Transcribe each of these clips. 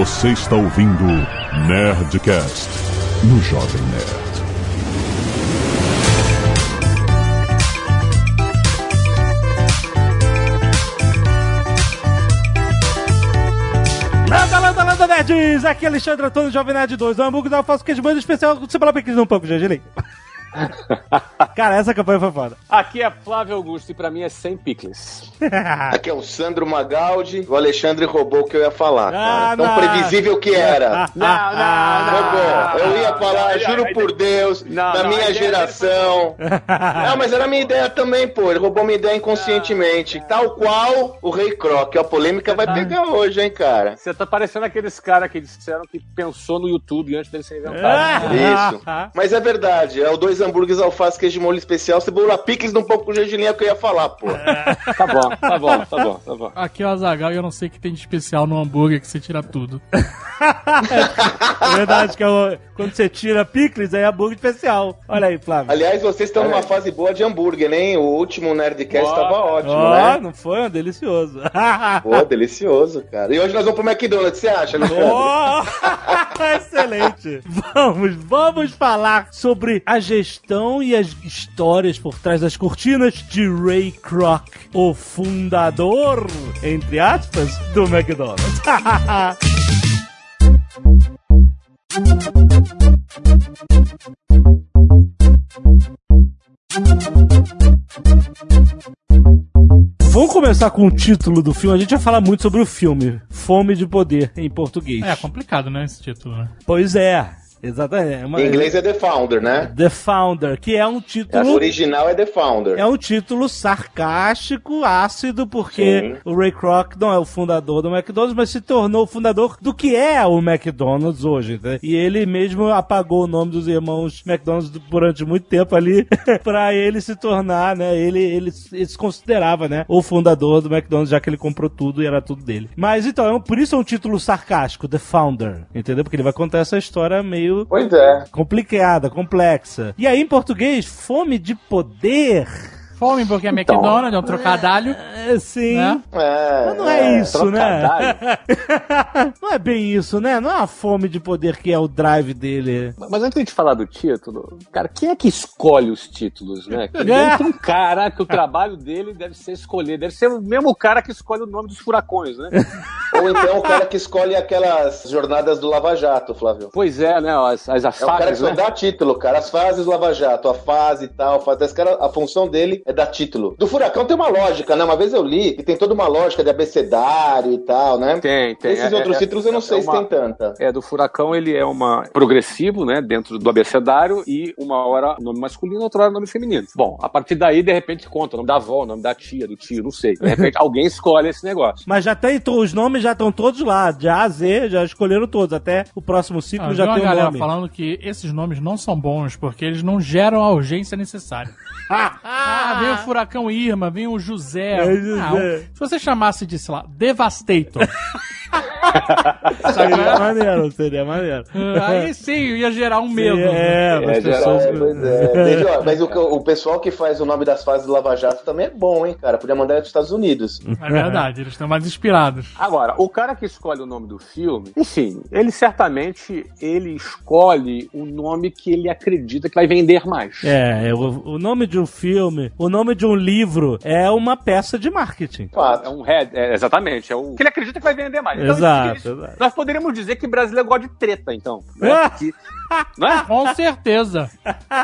Você está ouvindo Nerdcast no Jovem Nerd. Landa, landa, landa, nerds! Aqui é Alexandre Antônio, Jovem Nerd 2. O hambúrguer da Faço Queijo Bando especial. Você fala pequeno um pouco, Gengeli. Cara, essa campanha foi foda. Aqui é Flávio Augusto e pra mim é sem picles. Aqui é o Sandro Magaldi. O Alexandre roubou o que eu ia falar. Ah. Tão não. previsível que era. Não, não, Roubou. Eu ia falar, juro por Deus, Não, da não, minha ideia geração. Não, mas era a minha ideia também, pô. Ele roubou minha ideia inconscientemente. Tal qual o Rei Croc. A polêmica vai pegar hoje, hein, cara. Você tá parecendo aqueles caras que disseram que pensou no YouTube antes dele ser inventado. Ah. Isso. Mas é verdade. É o dois hambúrgueres, alface, queijo de molho especial, cebola picles um pouco com gergelim que eu ia falar, pô. Tá bom, tá bom, tá bom, tá bom. Aqui é o Azagal e eu não sei o que tem de especial no hambúrguer que você tira tudo. É verdade, que é o- quando você tira picles, aí é hambúrguer especial. Olha aí, Flávio. Aliás, vocês estão numa fase boa de hambúrguer, hein? O último Nerdcast Ó. tava ótimo, Ó, né? não foi? Delicioso. Pô, delicioso, cara. E hoje nós vamos pro McDonald's, você acha, Alexandre? Oh, excelente! Vamos, vamos falar sobre a gestão e as histórias por trás das cortinas de Ray Kroc, o fundador, entre aspas, do McDonald's. Vamos começar com o título do filme. A gente vai falar muito sobre o filme, Fome de Poder, em português. É complicado, né, esse título, né? Pois é, exatamente. É uma- Em inglês é The Founder, né? The Founder, que é um A título. original é The Founder. É um título sarcástico, ácido, porque Sim. o Ray Kroc não é o fundador do McDonald's, mas se tornou o fundador do que é o McDonald's hoje. né? E ele mesmo apagou o nome dos irmãos McDonald's durante muito tempo ali pra ele se tornar, né? Ele, ele, ele se considerava, né? O fundador do McDonald's, já que ele comprou tudo e era tudo dele. Mas então, é um- por isso é um título sarcástico, The Founder, entendeu? Porque ele vai contar essa história meio Pois é. complicada, complexa. E aí, em português, fome de poder. Fome porque é McDonald's, é um trocadalho. É, sim. Né? É, Mas não é, isso, né? trocadalho. não é bem isso, né? Não é a fome de poder que é o drive dele. Mas antes de falar do título, cara, quem é que escolhe os títulos, né? Que deve ter um cara que o trabalho dele deve ser escolher. Deve ser o mesmo cara que escolhe o nome dos furacões, né? Ou então o cara que escolhe aquelas jornadas do Lava Jato, Flávio. Pois é, né? As, as, as É o cara que fases, só né? dá título, cara. As fases do Lava Jato, a fase e tal. a fase- Esse cara, a função dele é dar título. Do Furacão tem uma lógica, né? Uma vez eu li que tem toda uma lógica de abecedário e tal, né? Tem, tem. Esses É- outros é- títulos eu não é sei se uma- tem tanta. É, do Furacão ele é uma progressivo, né, dentro do abecedário e uma hora nome masculino, outra hora nome feminino. Bom, a partir daí, de repente, conta o nome da avó, o nome da tia, do tio, não sei. De repente, alguém escolhe esse negócio. Mas já tem, os nomes já estão todos lá, de A a Z, já escolheram todos. Até o próximo ciclo Ah, já vi uma tem o galera nome. falando que esses nomes não são bons porque eles não geram a urgência necessária. Ah, vem o furacão Irma, vem o José. É, José. Ah, um- se você chamasse de, sei lá, Devastator, Seria maneiro, seria maneiro. aí sim ia gerar um medo. Sim, é, É, pessoas... É, pois é. Desde, ó, mas o, o pessoal que faz o nome das fases do Lava Jato também é bom, hein, cara? Podia mandar ele dos Estados Unidos. É verdade, eles estão mais inspirados. Agora, o cara que escolhe o nome do filme, enfim, ele certamente ele escolhe o nome que ele acredita que vai vender mais. É, é, o, o nome de um filme, o nome de um livro é uma peça de marketing. É Fato. um head, é, exatamente, é o que ele acredita que vai vender mais. Então, Exato, isso- exato. Nós poderíamos dizer que brasileiro gosta de treta, então. Né? Porque- não é? Com certeza.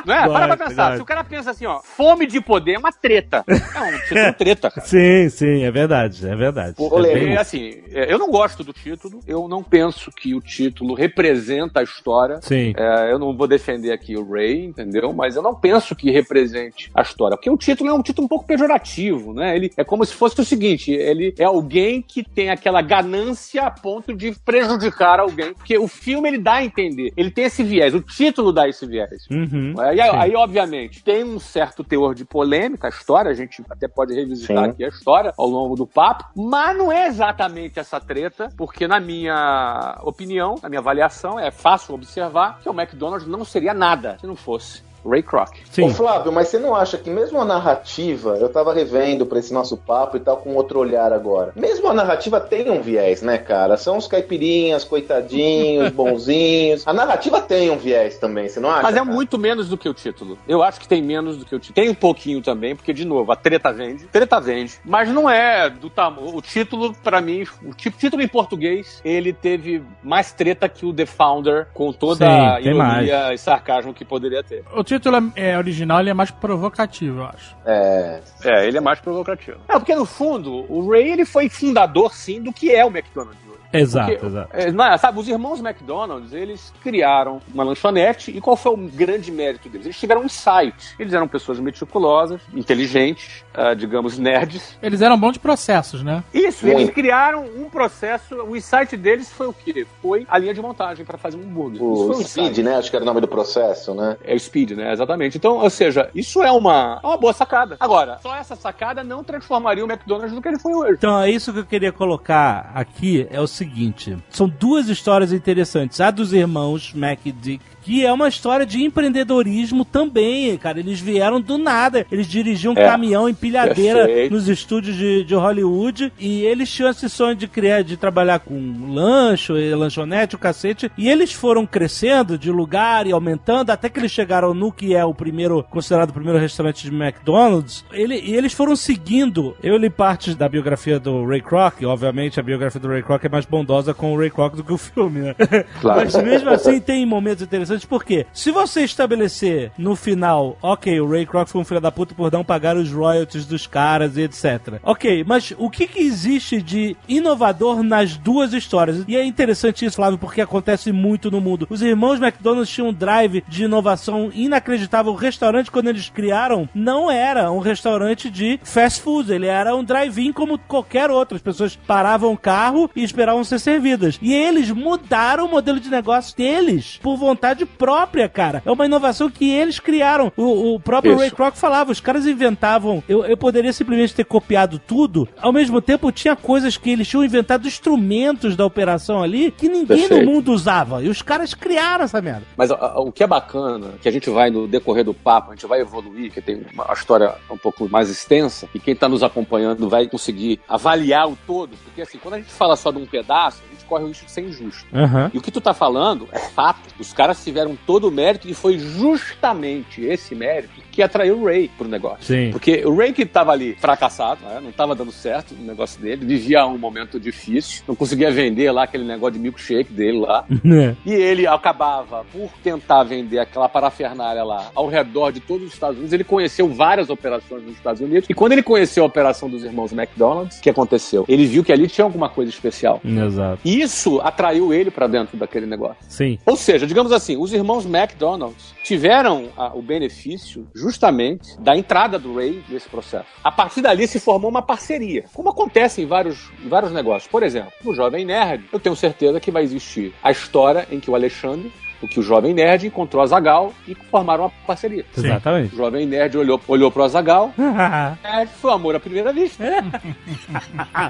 Não é? Para pra pensar. Se o cara pensa assim, ó, fome de poder é uma treta. É um título treta, cara. Sim, sim, é verdade, é verdade. Ô, É bem- E, assim, é, eu não gosto do título, eu não penso que o título representa a história. Sim. É, eu não vou defender aqui o Ray, entendeu? Mas eu não penso que represente a história. Porque o título é um título um pouco pejorativo, né? Ele é como se fosse o seguinte: ele é alguém que tem aquela ganância ponto de prejudicar alguém. Porque o filme ele dá a entender, ele tem esse viés, o título dá esse viés. Uhum. É, E aí, aí, obviamente, tem um certo teor de polêmica a história, a gente até pode revisitar Sim. aqui a história ao longo do papo, mas não é exatamente essa treta, porque na minha opinião, na minha avaliação, é fácil observar que o McDonald's não seria nada se não fosse Ray Kroc. Ô Flávio, mas você não acha que mesmo a narrativa, eu tava revendo pra esse nosso papo e tal, com outro olhar agora. Mesmo a narrativa tem um viés, né, cara? São os caipirinhas, coitadinhos, bonzinhos. A narrativa tem um viés também, você não acha? Mas é cara? muito menos do que o título. Eu acho que tem menos do que o título. Tem um pouquinho também, porque, de novo, a treta vende. Treta vende. Mas não é do tamanho. O título, pra mim, o título em português, ele teve mais treta que o The Founder, com toda Sim, a ironia e sarcasmo que poderia ter. O título é, é original, ele é mais provocativo, eu acho. É. É, ele é mais provocativo. É, porque no fundo, o Ray ele foi fundador, sim, do que é o McDonald's hoje. Exato, Porque, exato. é, não é, sabe, os irmãos McDonald's, eles criaram uma lanchonete e qual foi o grande mérito deles? Eles tiveram um insight. Eles eram pessoas meticulosas, inteligentes, ah, digamos, nerds. Eles eram bons de processos, né? Isso, Muito. eles criaram um processo, o insight deles foi o quê? Foi a linha de montagem para fazer um hambúrguer. Isso O foi um Speed, insight. né? Acho que era o nome do processo, né? É o Speed, né? Exatamente. Então, ou seja, isso é uma, é uma boa sacada. Agora, só essa sacada não transformaria o McDonald's no que ele foi hoje. Então, é isso que eu queria colocar aqui, é o seguinte. São duas histórias interessantes. A dos irmãos Mac e Dick, que é uma história de empreendedorismo também, cara. Eles vieram do nada. Eles dirigiam um É. caminhão empilhadeira nos estúdios de, de Hollywood e eles tinham esse sonho de criar, de trabalhar com lancho, e lanchonete, o cacete. E eles foram crescendo de lugar e aumentando até que eles chegaram no que é o primeiro, considerado o primeiro restaurante de McDonald's. Ele, e eles foram seguindo. Eu li partes da biografia do Ray Kroc, obviamente a biografia do Ray Kroc é mais bondosa com o Ray Kroc do que o filme, né? Claro. Mas mesmo assim tem momentos interessantes, porque se você estabelecer no final, ok, o Ray Kroc foi um filho da puta por não pagar os royalties dos caras e etc. Ok, mas o que, que existe de inovador nas duas histórias? E é interessante isso, Flávio, porque acontece muito no mundo. Os irmãos McDonald's tinham um drive de inovação inacreditável. O restaurante, quando eles criaram, não era um restaurante de fast food, ele era um drive-in como qualquer outro. As pessoas paravam o carro e esperavam ser servidas. E eles mudaram o modelo de negócio deles por vontade própria, cara. É uma inovação que eles criaram. O, o próprio Isso. Ray Kroc falava, os caras inventavam. Eu, eu poderia simplesmente ter copiado tudo. Ao mesmo tempo, tinha coisas que eles tinham inventado instrumentos da operação ali que ninguém Perfeito. no mundo usava. E os caras criaram essa merda. Mas a- a- o que é bacana, que a gente vai no decorrer do papo, a gente vai evoluir, que tem uma história um pouco mais extensa, e quem está nos acompanhando vai conseguir avaliar o todo, porque assim, quando a gente fala só de um pedaço, corre o risco de ser injusto. Aham. E o que tu tá falando é fato. Os caras tiveram todo o mérito e foi justamente esse mérito que atraiu o Ray pro negócio. Sim. Porque o Ray que tava ali fracassado, né, não tava dando certo o negócio dele, vivia um momento difícil, não conseguia vender lá aquele negócio de milkshake dele lá. E ele acabava por tentar vender aquela parafernália lá ao redor de todos os Estados Unidos. Ele conheceu várias operações nos Estados Unidos. E quando ele conheceu a operação dos irmãos McDonald's, o que aconteceu? Ele viu que ali tinha alguma coisa especial. Exato. E isso atraiu ele para dentro daquele negócio. Sim. Ou seja, digamos assim, os irmãos McDonald's tiveram ah, o benefício justamente da entrada do Ray nesse processo. A partir dali se formou uma parceria, como acontece em vários, em vários negócios. Por exemplo, no Jovem Nerd, eu tenho certeza que vai existir a história em que o Alexandre, o que o Jovem Nerd encontrou a Zagal e formaram uma parceria. Exatamente. O Jovem Nerd olhou, olhou pro Azagal, é, foi amor à primeira vista.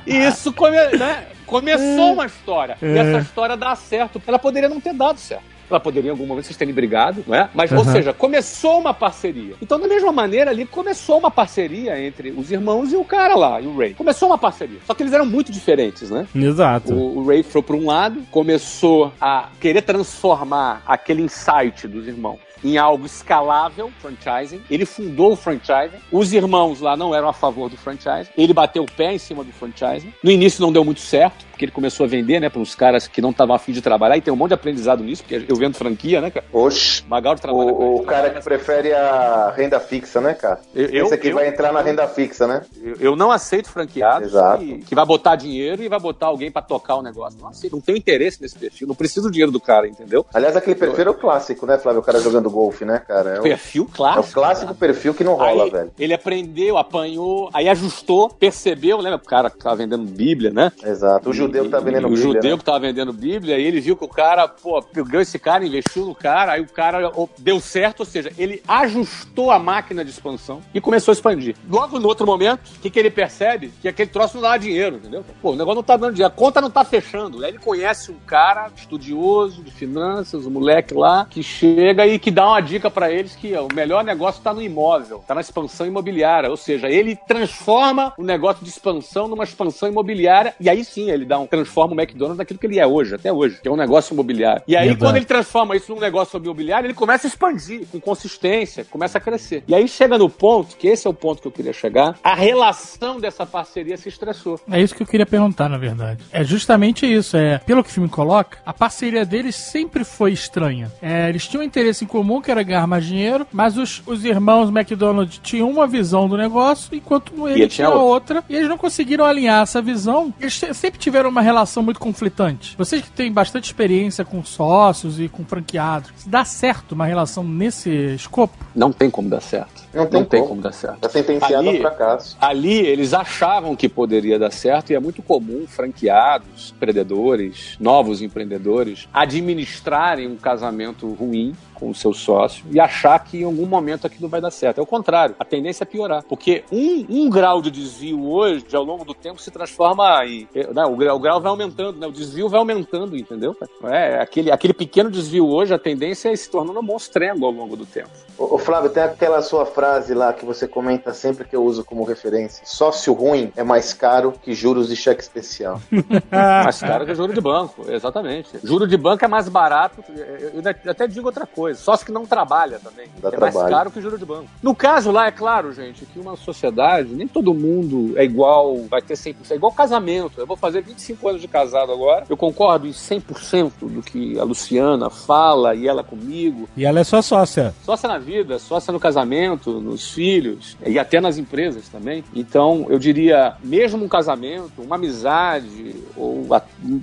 e isso come, né, começou uma história. E essa história dá certo. Ela poderia não ter dado certo. Ela poderia em algum momento vocês terem brigado, não é? Mas, ou Uhum. seja, começou uma parceria. Então, da mesma maneira, ali começou uma parceria entre os irmãos e o cara lá, e o Ray. Começou uma parceria. Só que eles eram muito diferentes, né? Exato. O, o Ray foi para um lado, começou a querer transformar aquele insight dos irmãos em algo escalável, franchising. Ele fundou o franchising. Os irmãos lá não eram a favor do franchising. Ele bateu o pé em cima do franchising. No início não deu muito certo, porque ele começou a vender, né, para os caras que não estavam afim de trabalhar. E tem um monte de aprendizado nisso, porque eu vendo franquia, né, cara? Oxe. Magal trabalha O, o cara que prefere a renda fixa, né, cara? Eu- eu- Esse aqui eu- vai entrar na renda fixa, né? Eu, não aceito franqueados Exato. que, que vai botar dinheiro e vai botar alguém pra tocar o negócio. Não aceito. Não tenho interesse nesse perfil. Não preciso do dinheiro do cara, entendeu? Aliás, aquele perfil é o clássico, né, Flávio? O cara jogando golfe, né, cara? É o, Perfil é clássico. o clássico perfil que não rola, Aí, velho. Ele aprendeu, apanhou, aí ajustou, percebeu, lembra? O cara que tava vendendo Bíblia, né? Exato. O judeu que tá vendendo o Bíblia, judeu né? que tava vendendo Bíblia, e ele viu que o cara, pô, pegou esse cara, investiu no cara, aí o cara deu certo, ou seja, ele ajustou a máquina de expansão e começou a expandir. Logo no outro momento, o que, que ele percebe? Que aquele troço não dá dinheiro, entendeu? Pô, o negócio não tá dando dinheiro, a conta não tá fechando. Aí ele conhece um cara estudioso de finanças, um moleque lá, que chega e que dá uma dica pra eles que ó, o melhor negócio tá no imóvel, tá na expansão imobiliária, ou seja, ele transforma o negócio de expansão numa expansão imobiliária e aí sim ele dá um transforma o McDonald's naquilo que ele é hoje, até hoje, que é um negócio imobiliário. E aí Exato. quando ele transforma isso num negócio imobiliário, ele começa a expandir com consistência, começa a crescer. E aí chega no ponto, que esse é o ponto que eu queria chegar, a relação dessa parceria se estressou. É isso que eu queria perguntar, na verdade. É justamente isso. É, pelo que o filme coloca, a parceria deles sempre foi estranha. É, eles tinham um interesse em comum, que era ganhar mais dinheiro, mas os, os irmãos McDonald tinham uma visão do negócio, enquanto ele, ele tinha tinha outra. E eles não conseguiram alinhar essa visão. Eles sempre tiveram uma relação muito conflitante. Vocês que têm bastante experiência com sócios e com franqueados, dá certo uma relação nesse escopo? Não tem como dar certo. Não tem como. como dar certo. Tá sentenciado Ali- ao fracasso. Ali eles achavam que poderia dar certo e é muito comum franqueados, empreendedores, novos empreendedores administrarem um casamento ruim com o seu sócio e achar que em algum momento aquilo vai dar certo. É o contrário, a tendência é piorar. Porque um, um grau de desvio hoje, ao longo do tempo, se transforma em. né, o, grau, o grau vai aumentando, né, o desvio vai aumentando, entendeu? É, aquele, aquele pequeno desvio hoje, a tendência é se tornando um monstrengo ao longo do tempo. Ô, Flávio, tem aquela sua frase lá que você comenta sempre que eu uso como referência. Sócio ruim é mais caro que juros de cheque especial. Mais caro que juro de banco, exatamente. Juro de banco é mais barato, eu até digo outra coisa, sócio que não trabalha também. Dá é mais trabalho. caro que juro de banco. No caso lá, é claro, gente, que uma sociedade, nem todo mundo é igual, vai ter 100%, é igual casamento. Eu vou fazer 25 anos de casado agora, eu concordo em 100% do que a Luciana fala e ela comigo. E ela é sua sócia. Sócia na vida, sócia no casamento, nos filhos e até nas empresas também. Então, eu diria, mesmo um casamento, uma amizade ou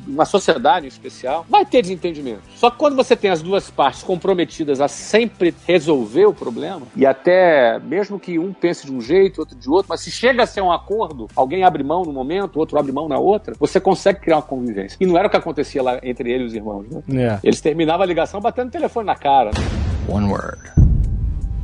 uma sociedade em especial, vai ter desentendimento. Só que quando você tem as duas partes comprometidas a sempre resolver o problema, e até mesmo que um pense de um jeito, outro de outro, mas se chega a ser um acordo, alguém abre mão no momento, outro abre mão na outra, você consegue criar uma convivência. E não era o que acontecia lá entre ele e os irmãos, né? É. Eles terminavam a ligação batendo o telefone na cara. né? One word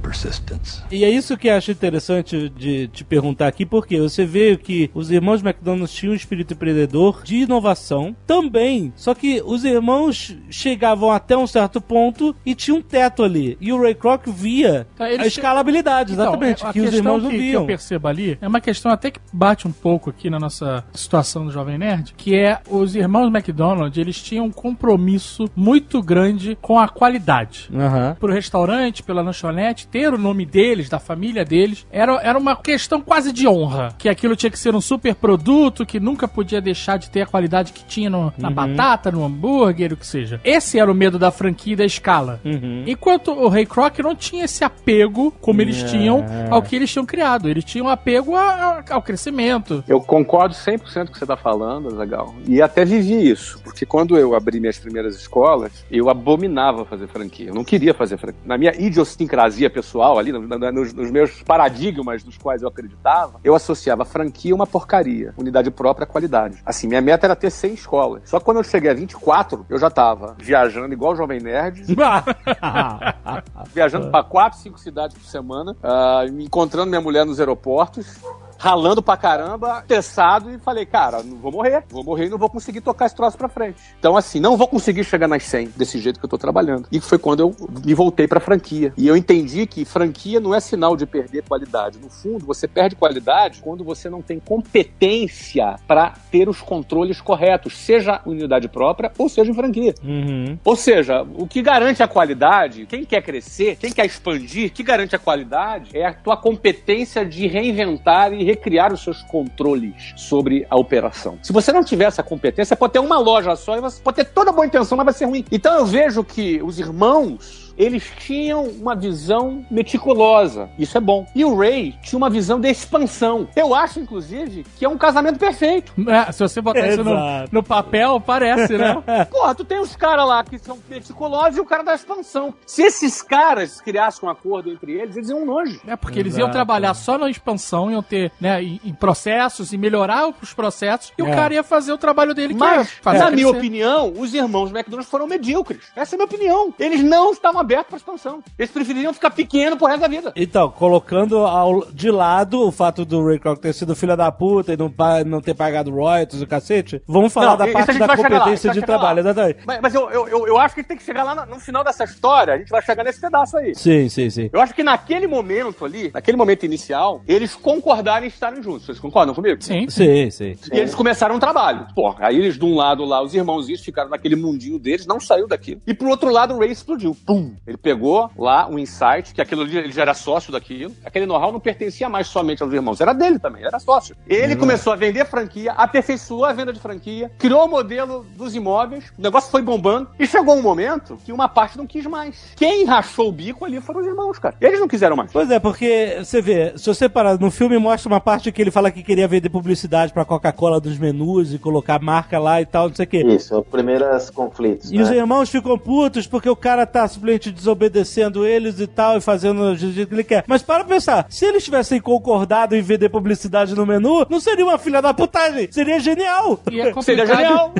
persistence. E é isso que eu acho interessante de te perguntar aqui, porque você vê que os irmãos McDonald's tinham um espírito empreendedor de inovação também. Só que os irmãos chegavam até um certo ponto e tinha um teto ali. E o Ray Kroc via eles a escalabilidade, Então, exatamente, a que os irmãos não que, que viam. eu percebo ali é uma questão até que bate um pouco aqui na nossa situação do Jovem Nerd, que é os irmãos McDonald, eles tinham um compromisso muito grande com a qualidade. Aham. Pro restaurante, pela lanchonete, ter o nome deles, da família deles, era, era uma questão quase de honra. Que aquilo tinha que ser um super produto, que nunca podia deixar de ter a qualidade que tinha no- na batata, no hambúrguer, o que seja. Esse era o medo da franquia e da escala. Uhum. Enquanto o Ray Kroc não tinha esse apego como eles tinham ao que eles tinham criado. Eles tinham apego a- a- ao crescimento. Eu concordo 100% com o que você está falando, legal. E até vivi isso, porque quando eu abri minhas primeiras escolas, eu abominava fazer franquia. Eu não queria fazer franquia. Na minha idiosincrasia pessoal, ali, no- na- nos, nos meus paradigmas dos quais eu acreditava, eu associava franquia a uma porcaria. Unidade própria, qualidade. Assim, minha meta era ter 100 escolas. Só que quando eu cheguei a 24, eu já estava viajando igual o Jovem Nerd, viajando para quatro, cinco cidades por semana, ah, me encontrando minha mulher nos aeroportos, ralando pra caramba, testado, e falei, cara, não vou morrer, vou morrer e não vou conseguir tocar esse troço pra frente. Então, assim, não vou conseguir chegar nas 100 desse jeito que eu tô trabalhando. E foi quando eu me voltei pra franquia. E eu entendi que franquia não é sinal de perder qualidade. No fundo, você perde qualidade quando você não tem competência pra ter os controles corretos, seja unidade própria ou seja em franquia. Uhum. Ou seja, o que garante a qualidade, quem quer crescer, quem quer expandir, o que garante a qualidade é a tua competência de reinventar e recriar os seus controles sobre a operação. Se você não tiver essa competência, pode ter uma loja só e você pode ter toda boa intenção, mas vai ser ruim. Então eu vejo que os irmãos eles tinham uma visão meticulosa. Isso é bom. E o Ray tinha uma visão de expansão. Eu acho, inclusive, que é um casamento perfeito. É, se você botar isso no, Exato. no papel, parece, né? Porra, tu tem os caras lá que são meticulosos e o cara da expansão. Se esses caras criassem um acordo entre eles, eles iam longe. É porque eles iam Exato. trabalhar só na expansão, iam ter, né, em, processos e melhorar os processos, e o É. cara ia fazer o trabalho dele que é Mas, fazer na minha opinião, os irmãos McDonald foram medíocres. Essa é a minha opinião. Eles não estavam abertos para expansão. Eles prefeririam ficar pequeno pro resto da vida. Então, colocando ao- de lado o fato do Ray Kroc ter sido filho da puta e não, não ter pagado royalties, o cacete, vamos falar Não, da parte da lá, competência isso de trabalho, lá. exatamente. Mas, mas eu, eu, eu, eu acho que a gente tem que chegar lá no, no final dessa história. A gente vai chegar nesse pedaço aí. Sim, sim, sim. Eu acho que naquele momento ali, naquele momento inicial, eles concordaram em estarem juntos. Vocês concordam comigo? Sim. Sim, sim. E eles começaram um trabalho. Porra, aí eles de um lado lá, os irmãozinhos ficaram naquele mundinho deles, não saiu daquilo. E pro outro lado, o Ray explodiu. Pum! Ele pegou lá um insight, que aquilo ali, ele já era sócio daquilo. Aquele know-how não pertencia mais somente aos irmãos, era dele também, era sócio. Ele começou a vender franquia, aperfeiçoou a venda de franquia, criou o modelo dos imóveis, o negócio foi bombando. E chegou um momento que uma parte não quis mais. Quem rachou o bico ali foram os irmãos, cara. Eles não quiseram mais. Pois é, porque você vê, se você parar no filme, mostra uma parte que ele fala que queria vender publicidade pra Coca-Cola dos menus e colocar marca lá e tal, não sei o quê. Isso, os primeiros conflitos. E os né? irmãos ficam putos porque o cara tá simplesmente desobedecendo eles e tal, e fazendo do jeito que ele quer. Mas para pensar, se eles tivessem concordado em vender publicidade no menu, não seria uma filha da putagem, seria genial. E é Seria complicado. genial.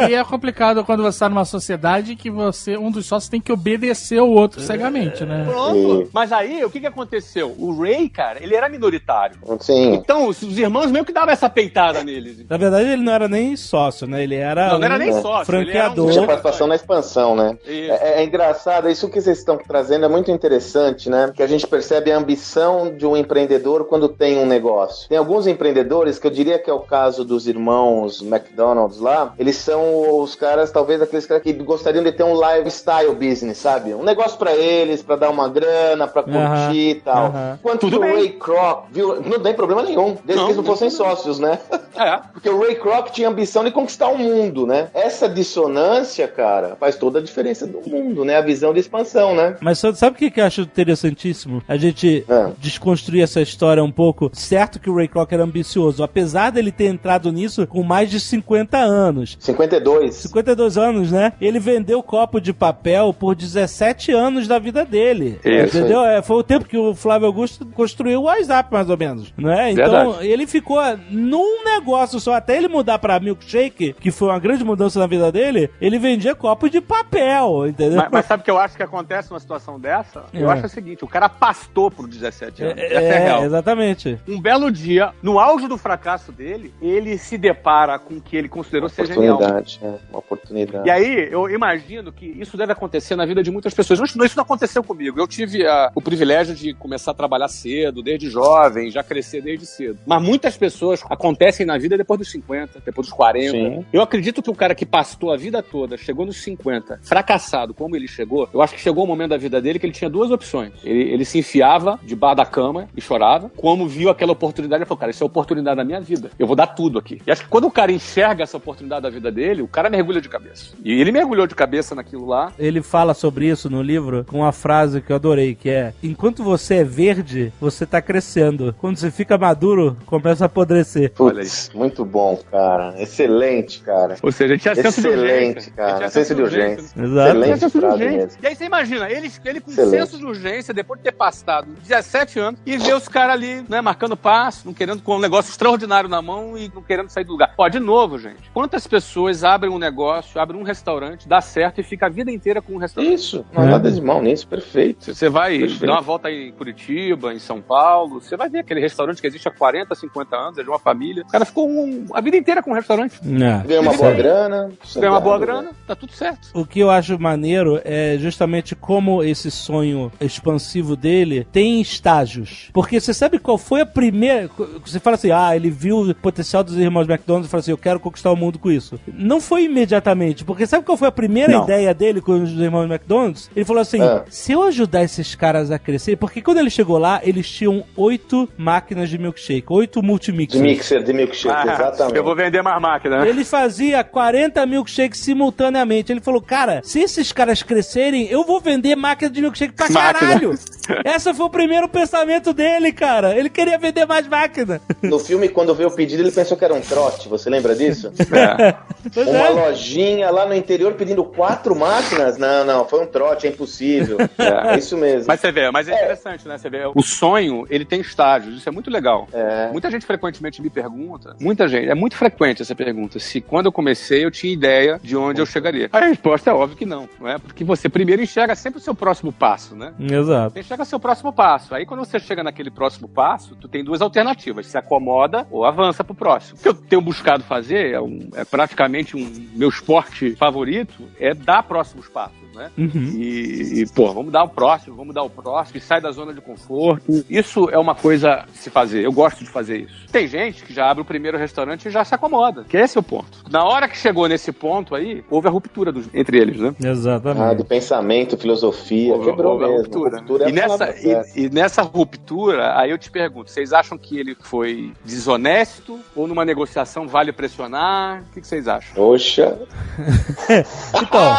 E é complicado quando você tá numa sociedade que você, um dos sócios tem que obedecer o outro cegamente, né? Pronto. Sim. Mas aí, o que que aconteceu? O Ray, cara, ele era minoritário. Sim. Então, os os irmãos meio que davam essa peitada neles. Na verdade, ele não era nem sócio, né? Ele era. Não, não era um nem sócio. Franqueador. Ele Tinha era um... participação na expansão, né? É, é engraçado, isso que vocês estão trazendo é muito interessante, né? Que a gente percebe a ambição de um empreendedor quando tem um negócio. Tem alguns empreendedores que eu diria que é o caso dos irmãos McDonald's lá. Eles são os caras, talvez aqueles caras que gostariam de ter um lifestyle business, sabe? Um negócio pra eles, pra dar uma grana, pra curtir e tal. aham. Enquanto Tudo que o bem. Ray Kroc, viu? Não tem problema nenhum, desde Não, que eles não fossem sócios, né? É. Porque o Ray Kroc tinha ambição de conquistar o mundo, né? Essa dissonância, cara, faz toda a diferença do mundo, né? A visão de expansão, né? Mas sabe o que que eu acho interessantíssimo? A gente É. desconstruir essa história um pouco. Certo que o Ray Kroc era ambicioso, apesar dele ter entrado nisso com mais de 50 anos. 52. 52 anos, né? Ele vendeu copo de papel por 17 anos da vida dele. Isso entendeu? É, foi o tempo que o Flávio Augusto construiu o WhatsApp, mais ou menos. Né? Então, Verdade. ele ficou num negócio só. Até ele mudar pra milkshake, que foi uma grande mudança na vida dele, ele vendia copo de papel, entendeu? Mas, mas sabe o que eu acho que acontece numa situação dessa? Eu É. acho o seguinte: o cara pastou por 17 anos. é, Essa é, real. exatamente. Um belo dia, no auge do fracasso dele, ele se depara com o que ele considerou ser genial. Oportunidade, é, uma oportunidade. E aí, eu imagino que isso deve acontecer na vida de muitas pessoas. Isso, isso não aconteceu comigo. Eu tive ah, o privilégio de começar a trabalhar cedo, desde jovem, já crescer desde cedo. Mas muitas pessoas acontecem na vida depois dos 50, depois dos 40. Sim. Eu acredito que o cara que pastou a vida toda, chegou nos 50, fracassado como ele chegou, eu acho que chegou um momento da vida dele que ele tinha duas opções. Ele, ele se enfiava debaixo da cama e chorava. Como viu aquela oportunidade, ele falou: Cara, isso é a oportunidade da minha vida. Eu vou dar tudo aqui. E acho que quando o cara enxerga essa oportunidade da vida dele, o cara mergulha de cabeça. E ele mergulhou de cabeça naquilo lá. Ele fala sobre isso no livro com uma frase que eu adorei, que é: Enquanto você é verde, você tá crescendo. Quando você fica maduro, começa a apodrecer. Putz, muito bom, cara. Excelente, cara. Ou seja, a gente tinha senso de urgência. Excelente, cara. Senso de urgência. Exato. Excelente. E aí você imagina, ele, ele com Excelente. senso de urgência, depois de ter passado 17 anos, e ver os caras ali, né, marcando passo, não querendo com um negócio extraordinário na mão e não querendo sair do lugar. Ó, de novo, gente, quantas pessoas abrem um negócio, abrem um restaurante, dá certo e fica a vida inteira com um restaurante? Isso, não há nada de mal nisso, perfeito. Você vai Perfeito. dar uma volta aí em Curitiba, em São Paulo, você vai ver aquele restaurante que existe há 40, 50 anos, é de uma família. O cara ficou um- a vida inteira com um restaurante. É. Ganha uma boa grana. Ganha uma boa grana, tá tudo certo. O que eu acho maneiro é justamente como esse sonho expansivo dele tem estágios. Porque você sabe qual foi a primeira. Você fala assim, ah, ele viu o potencial dos irmãos McDonald's e falou assim, eu quero conquistar o mundo com isso. Não foi imediatamente, porque sabe qual foi a primeira Não. ideia dele com os irmãos McDonald's? Ele falou assim: Ah. se eu ajudar esses caras a crescer, porque quando ele chegou lá, eles tinham oito máquinas de milkshake, oito De multimixers. mixer, de milkshake, Ah, exatamente. eu vou vender mais máquina. né? Ele fazia 40 milkshakes simultaneamente. Ele falou, cara, se esses caras crescerem, eu eu vou vender máquina de milkshake pra Máquina. caralho. Esse foi o primeiro pensamento dele, cara. Ele queria vender mais máquina. No filme, quando veio o pedido, ele pensou que era um trote. Você lembra disso? É. Uma é. lojinha lá no interior pedindo quatro máquinas? Não, não, foi um trote, é impossível. É, isso mesmo. Mas você vê, mas é interessante, né? Você vê, o sonho, ele tem estágios, isso é muito legal. É. Muita gente frequentemente me pergunta, muita gente, é muito frequente essa pergunta, se quando eu comecei eu tinha ideia de onde eu chegaria. A resposta é óbvio que não, não é? Porque você primeiro enxerga sempre o seu próximo passo, né? Exato. Você enxerga o seu próximo passo. Aí quando você chega naquele próximo passo, tu tem duas alternativas, se acomoda ou avança pro próximo. O que eu tenho buscado fazer, é, um- é praticamente um meu esporte favorito, é dar próximos passos, né? Uhum. E, e, pô, vamos dar o próximo, vamos dar o próximo, e sai da zona de conforto. Isso é uma coisa a se fazer. Eu gosto de fazer isso. Tem gente que já abre o primeiro restaurante e já se acomoda, que esse é o ponto. Na hora que chegou nesse ponto aí, houve a ruptura dos- entre eles, né? Ah, Exatamente. de pensamento, filosofia, Houve- quebrou houve a mesmo. ruptura. Ruptura é e, a nessa, e, e nessa ruptura, aí eu te pergunto, vocês acham que ele foi desonesto ou numa negociação vale pressionar? O que, que vocês acham? Poxa. Então,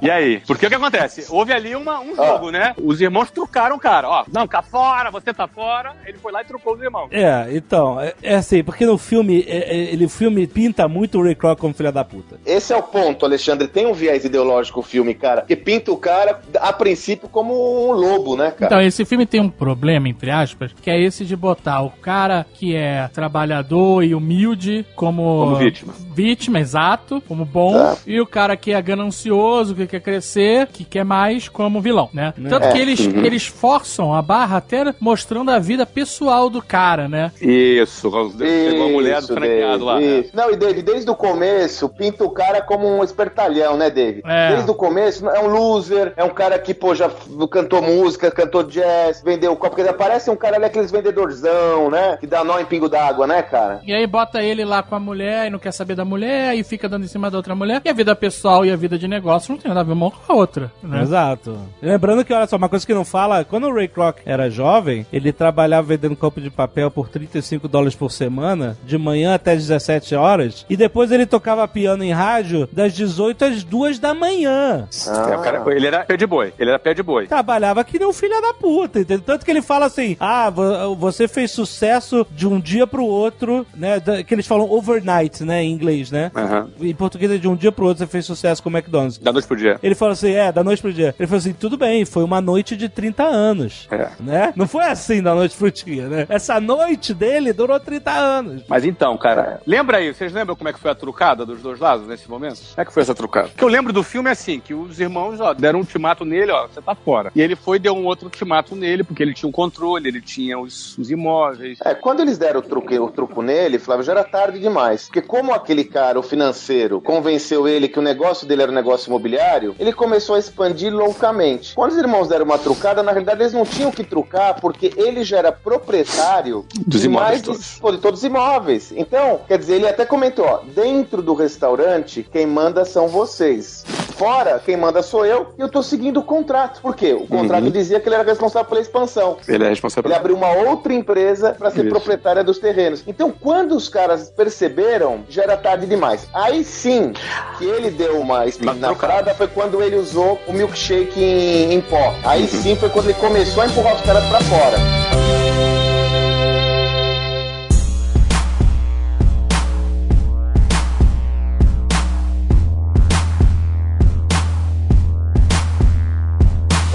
E aí? Porque o que acontece? Houve ali uma, um jogo, né? Os irmãos trucaram o cara. Ó, não, cá fora, você tá fora. Ele foi lá e trucou os irmãos. é, então, é, é assim, porque no filme, é, é, ele, o filme pinta muito o Ray Kroc como filho da puta. Esse é o ponto, Alexandre. Tem um viés ideológico o filme, cara, que pinta o cara, a princípio, como um lobo, né, cara? Então, esse filme tem um problema, entre aspas, que é esse de botar o cara que é trabalhador e humilde como, Como vítima. Vítima, exato, como bom, Tá. e o cara que é ganancioso, que quer crescer, que quer mais, como vilão, né? Tanto É. que eles, eles forçam a barra até mostrando a vida pessoal do cara, né? Isso, pegou a mulher do franqueado lá. Né? Não, e David, desde o começo, pinta o cara como um espertalhão, né, David? É. Desde o começo, é um loser, é um cara que, pô, já cantou música, cantou jazz, vendeu copo, porque aparece um cara ali, aqueles vendedorzão, né? Que dá nó em pingo d'água, né, cara? E aí bota ele lá com a mulher e não quer saber da mulher, e fica dando em cima da outra mulher. E a vida pessoal e a vida de negócio não tem nada a ver uma com a outra, né? Exato. Lembrando que, olha só, uma coisa que não fala, quando o Ray Kroc era jovem, ele trabalhava vendendo copo de papel por 35 dólares por semana, de manhã até 17 horas, e depois ele tocava piano em rádio das 18 às 2 da manhã. É, o cara- ele era pé de boi. Ele era pé de boi. Trabalhava que nem um filho da puta, entendeu? Tanto que ele fala assim: ah, vo- você fez sucesso de um dia pro outro, né? Que eles falam overnight, né? Em inglês, né? Aham. Em português é de um dia pro outro você fez sucesso com o McDonald's. Da noite pro dia. Ele falou assim, é, da noite pro dia. Ele falou assim, tudo bem, foi uma noite de 30 anos. É. Né? Não foi assim da noite pro dia, né? Essa noite dele durou 30 anos. Mas então, cara, lembra aí, vocês lembram como é que foi a trucada dos dois lados nesse momento? Como é que foi essa trucada? O que eu lembro do filme é assim, que os irmãos, ó, deram um ultimato nele, ó, você tá fora. E ele foi e deu um outro ultimato nele, porque ele tinha um controle, ele tinha os, os imóveis. É, quando eles deram o truque, o truco nele, Flávio, já era tarde demais. Porque como aquele cara, o financeiro, convenceu ele que o negócio dele era um negócio imobiliário, ele começou a expandir loucamente. Quando os irmãos deram uma trucada, na realidade eles não tinham que trucar, porque ele já era proprietário Dos de imóveis mais de, todos. pô, de todos os imóveis. Então, quer dizer, ele até comentou, ó, dentro do restaurante, quem manda são vocês. Fora, quem manda sou eu, e eu tô seguindo o contrato. Por quê? O contrato Uhum. dizia que ele era responsável pela expansão. Ele é responsável. Ele abriu uma outra empresa para ser Isso. proprietária dos terrenos. Então, quando os caras perceberam, já era tarde demais. Aí sim, que ele deu uma espinafrada foi quando ele usou o milkshake em, em pó. Aí sim foi quando ele começou a empurrar os caras para fora.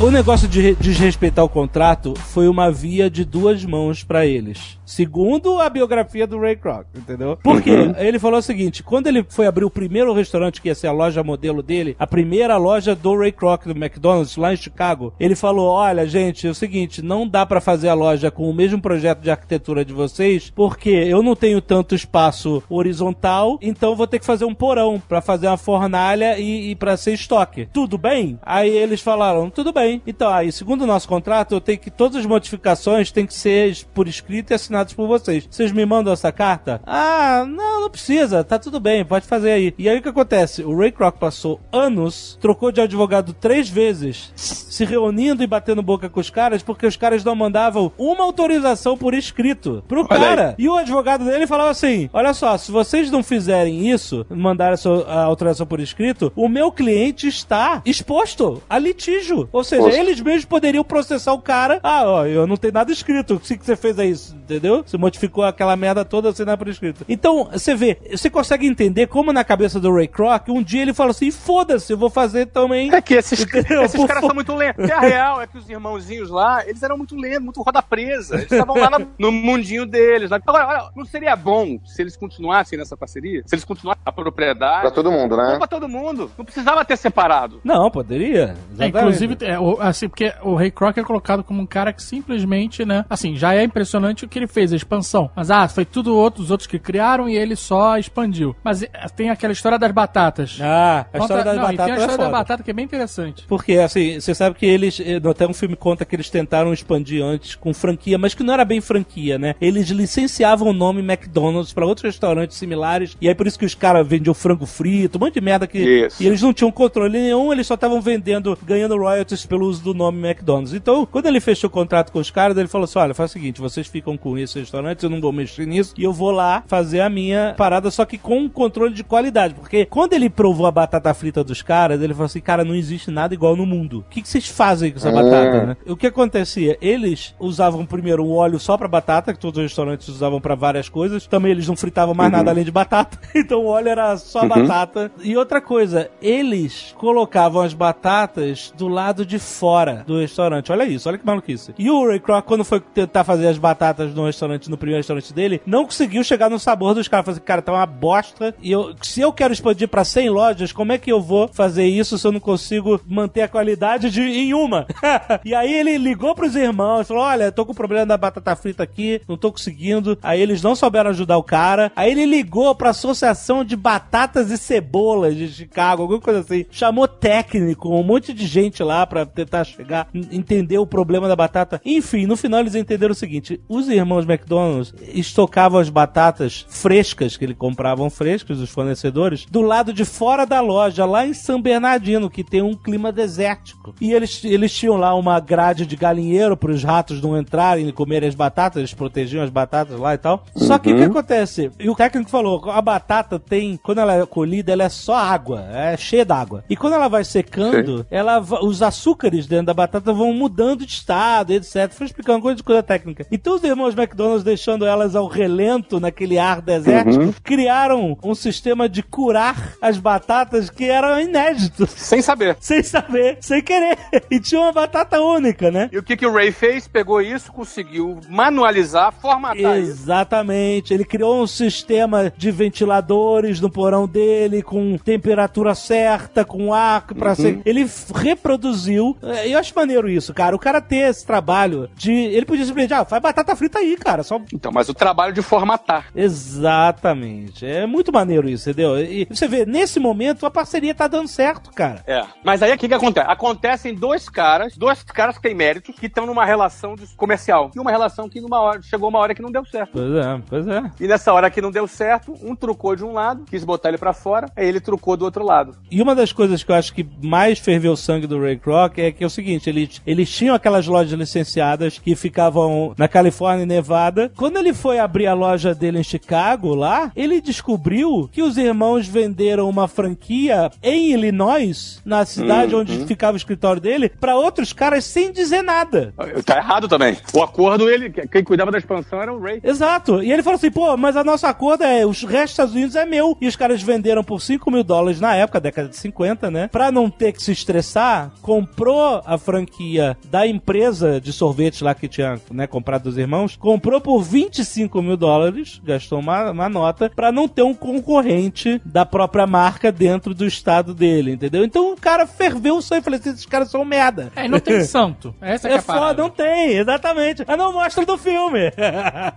O negócio de re- desrespeitar o contrato foi uma via de duas mãos pra eles. Segundo a biografia do Ray Kroc, entendeu? Por quê? Ele falou o seguinte: quando ele foi abrir o primeiro restaurante que ia ser a loja modelo dele, a primeira loja do Ray Kroc do McDonald's lá em Chicago, ele falou: "Olha, gente, é o seguinte, não dá pra fazer a loja com o mesmo projeto de arquitetura de vocês, porque eu não tenho tanto espaço horizontal, então vou ter que fazer um porão pra fazer uma fornalha e, e para ser estoque. Tudo bem?" Aí eles falaram: "Tudo bem." Então, aí, segundo o nosso contrato, eu tenho que. Todas as modificações têm que ser por escrito e assinadas por vocês. Vocês me mandam essa carta? Ah, não, não precisa. Tá tudo bem, pode fazer aí. E aí o que acontece? O Ray Kroc passou anos, trocou de advogado três vezes, se reunindo e batendo boca com os caras, porque os caras não mandavam uma autorização por escrito pro Olha cara. E o advogado dele falava assim: Olha só, se vocês não fizerem isso, mandarem a, sua, a autorização por escrito, o meu cliente está exposto a litígio. Ou seja, Poxa. eles mesmos poderiam processar o cara. Ah, ó, eu não tenho nada escrito. O que você fez é isso? Entendeu? Você modificou aquela merda toda sem nada por escrito. Então, você vê, você consegue entender como na cabeça do Ray Kroc, um dia ele fala assim: foda-se, eu vou fazer também. É que esses, Entendeu? esses caras são muito lentos. E a real é que os irmãozinhos lá, eles eram muito lentos, muito roda presa. Eles estavam lá na- no mundinho deles. lá. Agora, olha, não seria bom se eles continuassem nessa parceria? Se eles continuassem a propriedade? Pra todo mundo, né? pra todo mundo. Não precisava ter separado. Não, poderia. É, inclusive, é, o- assim, porque o Ray Kroc é colocado como um cara que simplesmente, né? Assim, já é impressionante o que ele fez, a expansão. Mas, ah, foi tudo outro, os outros que criaram e ele só expandiu. Mas é, tem aquela história das batatas. Ah, a Conta- história das não, e tem a batatas é história da foda. batata que é bem interessante. Porque, assim, você sabe que eles. eh, Até um filme conta que eles tentaram expandir antes com franquia, mas que não era bem franquia, né? Eles licenciavam o nome McDonald's pra outros restaurantes similares. E aí por isso que os caras vendiam frango frito, um monte de merda que. Isso. E eles não tinham controle nenhum, eles só estavam vendendo, ganhando royalties pelo uso do nome McDonald's. Então, quando ele fechou o contrato com os caras, ele falou assim: olha, faz o seguinte, vocês ficam com esse restaurante, eu não vou mexer nisso, e eu vou lá fazer a minha parada, só que com um controle de qualidade. Porque quando ele provou a batata frita dos caras, ele falou assim: cara, não existe nada igual no mundo. O que, que vocês fazem com essa batata, né? O que acontecia? Eles usavam primeiro um óleo só pra batata, que todos os restaurantes usavam pra várias coisas. Também eles não fritavam mais nada além de batata. Então o óleo era só batata. E outra coisa, eles colocavam as batatas do lado de fora do restaurante. Olha isso, olha que maluquice. E o Ray Kroc, quando foi tentar fazer as batatas no restaurante, no primeiro restaurante dele, não conseguiu chegar no sabor dos caras. Falou assim, cara, tá uma bosta. E eu, se eu quero expandir pra 100 lojas, como é que eu vou fazer isso se eu não consigo manter a qualidade de em uma? e aí ele ligou pros irmãos, falou: Olha, tô com problema da batata frita aqui, não tô conseguindo. Aí eles não souberam ajudar o cara. Aí ele ligou pra Associação de Batatas e Cebolas de Chicago, alguma coisa assim. Chamou técnico, um monte de gente lá pra tentar chegar, entender o problema da batata. Enfim, no final eles entenderam o seguinte: os irmãos McDonald's estocavam as batatas frescas que eles compravam frescas, os fornecedores, do lado de fora da loja, lá em São Bernardino, que tem um clima desértico. E eles, eles tinham lá uma grade de galinheiro para os ratos não entrarem e comerem as batatas, eles protegiam as batatas lá e tal. Só que o que acontece? E o técnico falou: a batata tem, quando ela é colhida, ela é só água, é cheia d'água. E quando ela vai secando, ela, os açúcares dentro da batata vão mudando de estado, etc. Foi explicando coisa de coisa técnica. Então os irmãos McDonald's, deixando elas ao relento naquele ar desértico, criaram um sistema de curar as batatas que eram inéditos. Sem saber. Sem saber, sem querer. E tinha uma batata única, né? E o que, que o Ray fez? Pegou isso, conseguiu manualizar, formatar isso. Exatamente. Ele criou um sistema de ventiladores no porão dele, com temperatura certa, com ar pra ser. Ele reproduziu. É, Eu acho maneiro isso, cara. O cara ter esse trabalho de. Ele podia simplesmente, ah, faz batata frita aí, cara. Só. Então, mas o trabalho de formatar. Exatamente. É muito maneiro isso, entendeu? E você vê, nesse momento a parceria tá dando certo, cara. É. Mas aí o que, que acontece? Acontecem dois caras, dois caras que têm méritos, que estão numa relação comercial. E uma relação que numa hora, chegou uma hora que não deu certo. Pois é, pois é. E nessa hora que não deu certo, um trucou de um lado, quis botar ele pra fora, aí ele trucou do outro lado. E uma das coisas que eu acho que mais ferveu o sangue do Ray Kroc é que é o seguinte, eles, eles tinham aquelas lojas licenciadas que ficavam na Califórnia e Nevada. Quando ele foi abrir a loja dele em Chicago, lá, ele descobriu que os irmãos venderam uma franquia em Illinois, na cidade onde ficava o escritório dele, pra outros caras sem dizer nada. Tá errado também. O acordo, ele, quem cuidava da expansão era o Ray. Exato. E ele falou assim, pô, mas a nossa acordo é, os restos dos Estados Unidos é meu. E os caras venderam por 5 mil dólares na época, década de 50, né? Pra não ter que se estressar, comprou a franquia da empresa de sorvetes lá que tinha, né, comprado dos irmãos comprou por 25 mil dólares, gastou uma, uma nota, pra não ter um concorrente da própria marca dentro do estado dele, entendeu? Então o cara ferveu o sangue e falou assim: esses caras são merda. É, e não tem santo. Essa é, É parada. foda, não tem, exatamente. Mas não mostra do filme.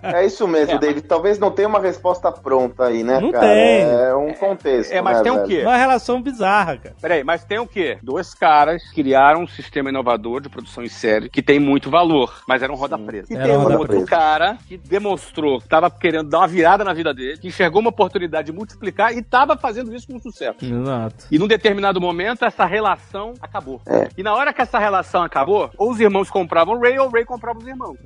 É isso mesmo, É, David. Talvez não tenha uma resposta pronta aí, né, Não cara? tem. É um contexto. É, mas né, tem o velho? quê? Uma relação bizarra, cara. Peraí, mas tem o quê? Dois caras criaram um sistema inovador de produção em série que tem muito valor, mas era um roda presa. E tem um outro presa. cara que demonstrou que tava querendo dar uma virada na vida dele, que enxergou uma oportunidade de multiplicar e tava fazendo isso com sucesso. Exato. E num determinado momento, essa relação acabou. É. E na hora que essa relação acabou, ou os irmãos compravam o Ray, ou o Ray comprava os irmãos.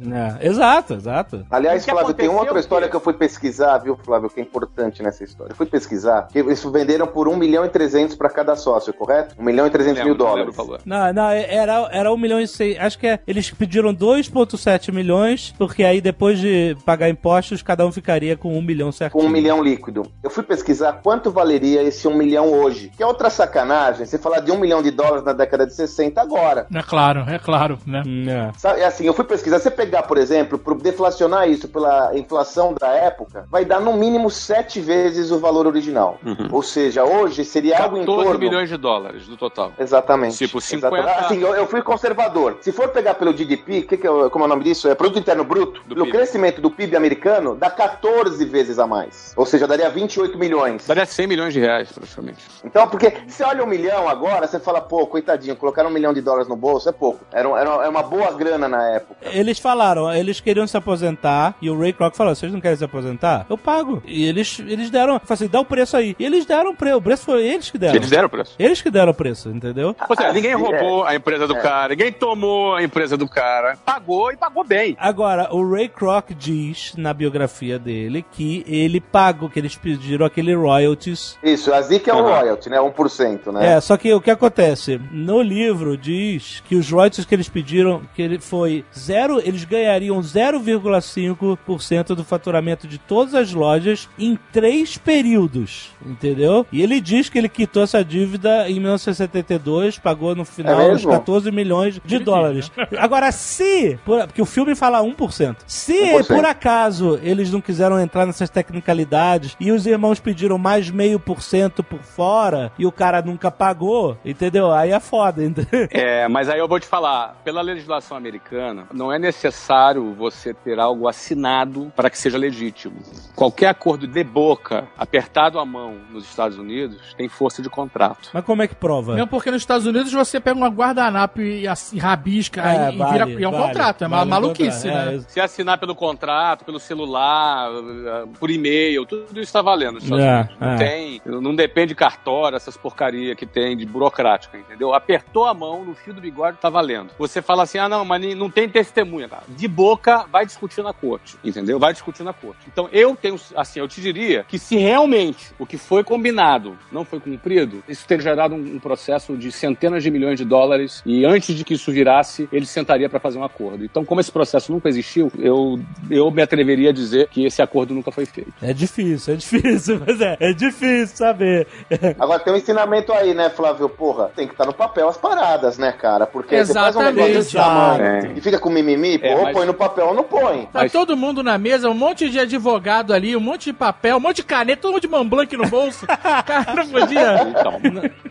É, exato, exato. Aliás, Flávio, tem uma outra história que- que eu fui pesquisar, viu, Flávio, que é importante nessa história. Eu fui pesquisar, que eles venderam por 1 milhão e 300 para cada sócio, correto? 1 milhão e 300 mil não dólares. o valor. Não, não, era, era 1 milhão e 6. Acho que é, eles pediram 2,7 milhões, porque aí depois de pagar impostos, cada um ficaria com 1 milhão certinho. Com um milhão líquido. Eu fui pesquisar quanto valeria esse um milhão hoje. Que é outra sacanagem, você falar de um milhão de dólares na década de 60 agora. É claro, é claro, né? Hum, é. Sabe, é assim, eu fui pesquisar, você pegar, por exemplo, para deflacionar isso pela inflação da época, vai dar no mínimo sete vezes o valor original. Ou seja, hoje seria algo em 14 torno... milhões de dólares no total. Exatamente. Tipo, 50 Exatamente. Assim, eu, eu fui conservador. Se for pegar pelo GDP, que que é, o- como é o nome disso? É Produto Interno Bruto. Do PIB. crescimento do PIB americano, dá 14 vezes a mais. Ou seja, daria 28 milhões. Daria 100 milhões de reais, praticamente. Então, porque você olha um milhão agora, você fala, pô, coitadinho, colocaram um milhão de dólares no bolso, é pouco. Era, era uma- é uma boa grana na época. Eles falaram, eles queriam se aposentar, e o Ray Kroc falou: vocês não querem se aposentar? Eu pago. E eles, eles deram, eu falei assim, dá o preço aí. E eles deram o preço, o preço foi eles que deram. Eles deram o preço. Eles que deram o preço, entendeu? Ou seja, ninguém sim, roubou a empresa do cara, ninguém tomou a empresa do cara, pagou e pagou bem. Agora, o Ray Kroc diz na biografia dele que ele pagou, que eles pediram aquele royalties. Isso, a ZIC é o Uhum. royalty, né? 1%, né? É, só que o que acontece? No livro diz que os royalties que eles pediram, que ele foi zero, eles ganhariam 0,5% do faturamento de todas as lojas em três períodos, entendeu? E ele diz que ele quitou essa dívida em 1972, pagou no final Mesmo? 14 milhões de dólares. Agora, se, por- porque o filme fala 1%, se 1%. por acaso eles não quiseram entrar nessas tecnicalidades e os irmãos pediram mais meio por cento por fora e o cara nunca pagou, entendeu? Aí é foda, entendeu? É, mas aí eu vou te falar, pela legislação americana, não é necessário você ter algo assinado para que seja legítimo. Qualquer acordo de boca, apertado à mão nos Estados Unidos, tem força de contrato. Mas como é que prova? Mesmo porque nos Estados Unidos você pega uma guardanapo e, assim, rabisca É, e, e vale, vira. E é um vale, contrato, é uma vale maluquice, contrato, né? é, Se assinar pelo contrato, pelo celular, por e-mail, tudo isso está valendo. É. Não é. tem, não depende de cartório, essas porcaria que tem de burocrática, entendeu? Apertou a mão no fio do bigode, tá valendo. Você fala assim, ah não, mas não tem testemunha, cara. De boca, vai discutir na corte, entendeu? Vai discutir na corte. Então eu tenho, assim, eu te diria que se realmente o que foi combinado não foi cumprido, isso teria gerado um, um processo de centenas de milhões de dólares e antes de que isso virasse, ele sentaria para fazer um acordo. Então, como esse processo nunca existiu, eu, eu me atreveria a dizer que esse acordo nunca foi feito. É difícil, é difícil, mas é, é difícil saber. Agora tem um ensinamento aí, né, Flávio? Porra, tem que estar no papel as paradas, né, cara? Porque você faz um negócio Exatamente. tamanho É. e fica com mimimi, pô, É, ou mas- põe no papel ou não põe. Tá Mas- todo mundo na mesa, um monte de advogado ali, um monte de papel, um monte de caneta, todo mundo de Montblanc no bolso. Cara, não podia. Então,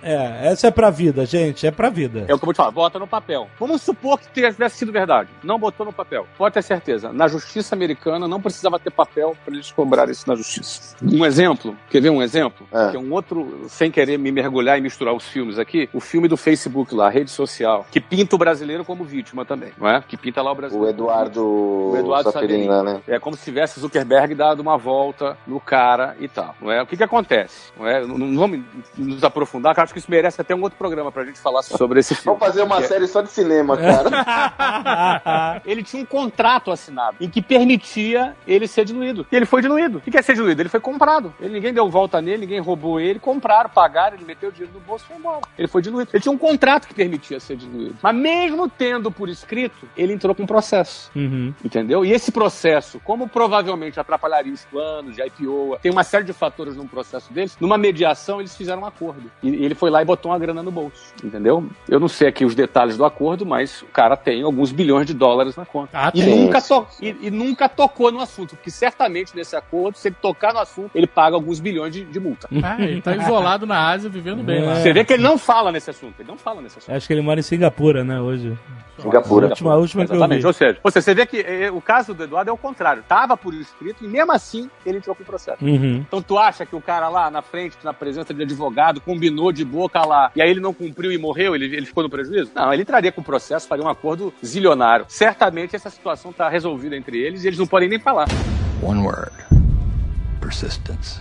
É, essa é pra vida, gente, é pra vida. É o que eu vou te falar, bota no papel. Vamos supor que tivesse sido verdade. Não botou no papel. Pode ter certeza. Na justiça americana não precisava ter papel para eles cobrarem isso na justiça. Um exemplo, quer ver um exemplo? É. Que é um outro, sem querer me mergulhar e misturar os filmes aqui, o filme do Facebook lá, a rede social, que pinta o brasileiro como vítima também, não é? Que pinta lá o brasileiro. O Eduardo, O Eduardo Saferin né? É como se tivesse Zuckerberg dado uma volta no cara e tal. Não é? O que que acontece? Não, é? não, não vamos nos aprofundar, que eu acho que isso merece até um outro programa pra gente falar sobre esse. Vamos fazer uma é- série só de cinema, cara. ele tinha um contrato assinado em que permitia ele ser diluído. E ele foi diluído. O que é ser diluído? Ele foi comprado. Ele, ninguém deu volta nele, ninguém roubou ele, compraram, pagaram, ele meteu o dinheiro no bolso e foi embora. Ele foi diluído. Ele tinha um contrato que permitia ser diluído. Mas mesmo tendo por escrito, ele entrou com um processo. Uhum. Entendeu? E esse processo, como provavelmente atrapalharia os planos de IPO, tem uma série de fatores num processo deles, numa mediação eles fizeram um acordo. E e ele foi lá e botou uma grana no bolso. Entendeu? Eu não sei aqui os detalhes do acordo, mas o cara tem alguns bilhões de dólares na conta. Ah, e nunca to- e- e nunca tocou no assunto, porque certamente nesse acordo, se ele tocar no assunto, ele paga alguns bilhões de, de multa. Ah, ele tá isolado na Ásia, vivendo bem É. lá. Você vê que ele não fala nesse assunto, ele não fala nesse assunto. Acho que ele mora em Singapura, né, hoje. Singapura. A última, a última que eu Exatamente. vi. Ou seja, você, você vê que eh, o caso do Eduardo é o contrário. Tava por escrito e mesmo assim ele entrou com o processo. Uhum. Então tu acha que o cara lá na frente, na presença de advogado, combinou de boca lá, e aí ele não cumpriu e morreu, ele, ele ficou no prejuízo? Não, ele entraria com o processo, faria um acordo zilionário. Certamente essa situação tá resolvida entre eles e eles não podem nem falar. One word.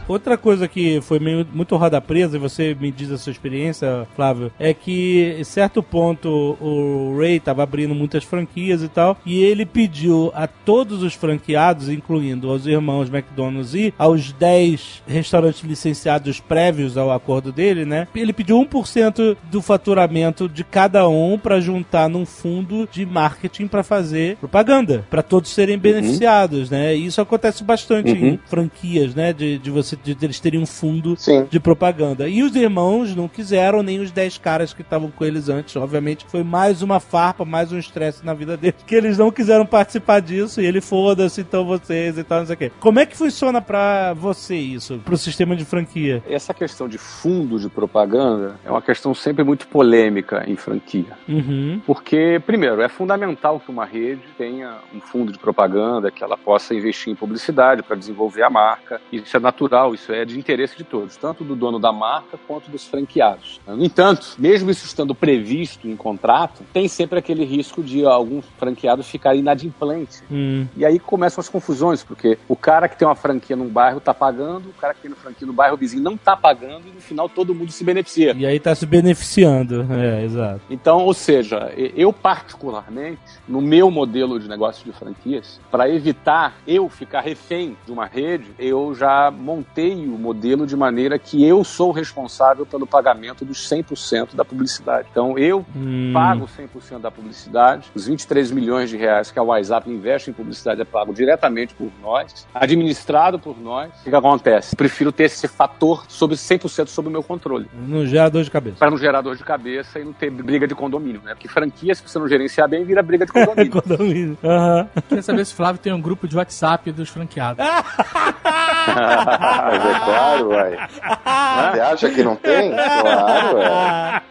Outra coisa que foi meio, muito roda presa, e você me diz a sua experiência, Flávio, é que em certo ponto o Ray tava abrindo muitas franquias e tal, e ele pediu a todos os franqueados, incluindo aos irmãos McDonald's e aos 10 restaurantes licenciados prévios ao acordo dele, né? Ele pediu 1% do faturamento de cada um para juntar num fundo de marketing para fazer propaganda, para todos serem beneficiados, né? E isso acontece bastante em franquias, né? De, de você de, eles terem um fundo Sim. de propaganda. E os irmãos não quiseram, nem os 10 caras que estavam com eles antes. Obviamente, foi mais uma farpa, mais um estresse na vida deles, que eles não quiseram participar disso. E ele foda-se, então vocês e tal, não sei o quê. Como é que funciona pra você isso, pro sistema de franquia? Essa questão de fundo de propaganda é uma questão sempre muito polêmica em franquia. Uhum. Porque, primeiro, é fundamental que uma rede tenha um fundo de propaganda, que ela possa investir em publicidade para desenvolver a marca. Isso é natural, isso é de interesse de todos, tanto do dono da marca quanto dos franqueados. No entanto, mesmo isso estando previsto em contrato, tem sempre aquele risco de algum franqueado ficar inadimplente. Hum. E aí começam as confusões, porque o cara que tem uma franquia num bairro tá pagando, o cara que tem uma franquia no bairro vizinho não tá pagando, e no final todo mundo se beneficia. E aí tá se beneficiando. É, exato. Então, ou seja, eu particularmente, no meu modelo de negócio de franquias, para evitar eu ficar refém de uma rede, eu já montei o modelo de maneira que eu sou responsável pelo pagamento dos 100% da publicidade. Então, eu Hum. pago 100% da publicidade, os 23 milhões de reais que a WhatsApp investe em publicidade é pago diretamente por nós, administrado por nós. O que, que acontece? Prefiro ter esse fator sobre 100% sob o meu controle Não gera dor de cabeça. para não gerar dor de cabeça e não ter briga de condomínio, né? Porque franquia, se você não gerenciar bem, vira briga de condomínio. Condomínio. Aham. Queria saber se o Flávio tem um grupo de WhatsApp dos franqueados. Mas é claro, uai. Você acha que não tem? Claro, é.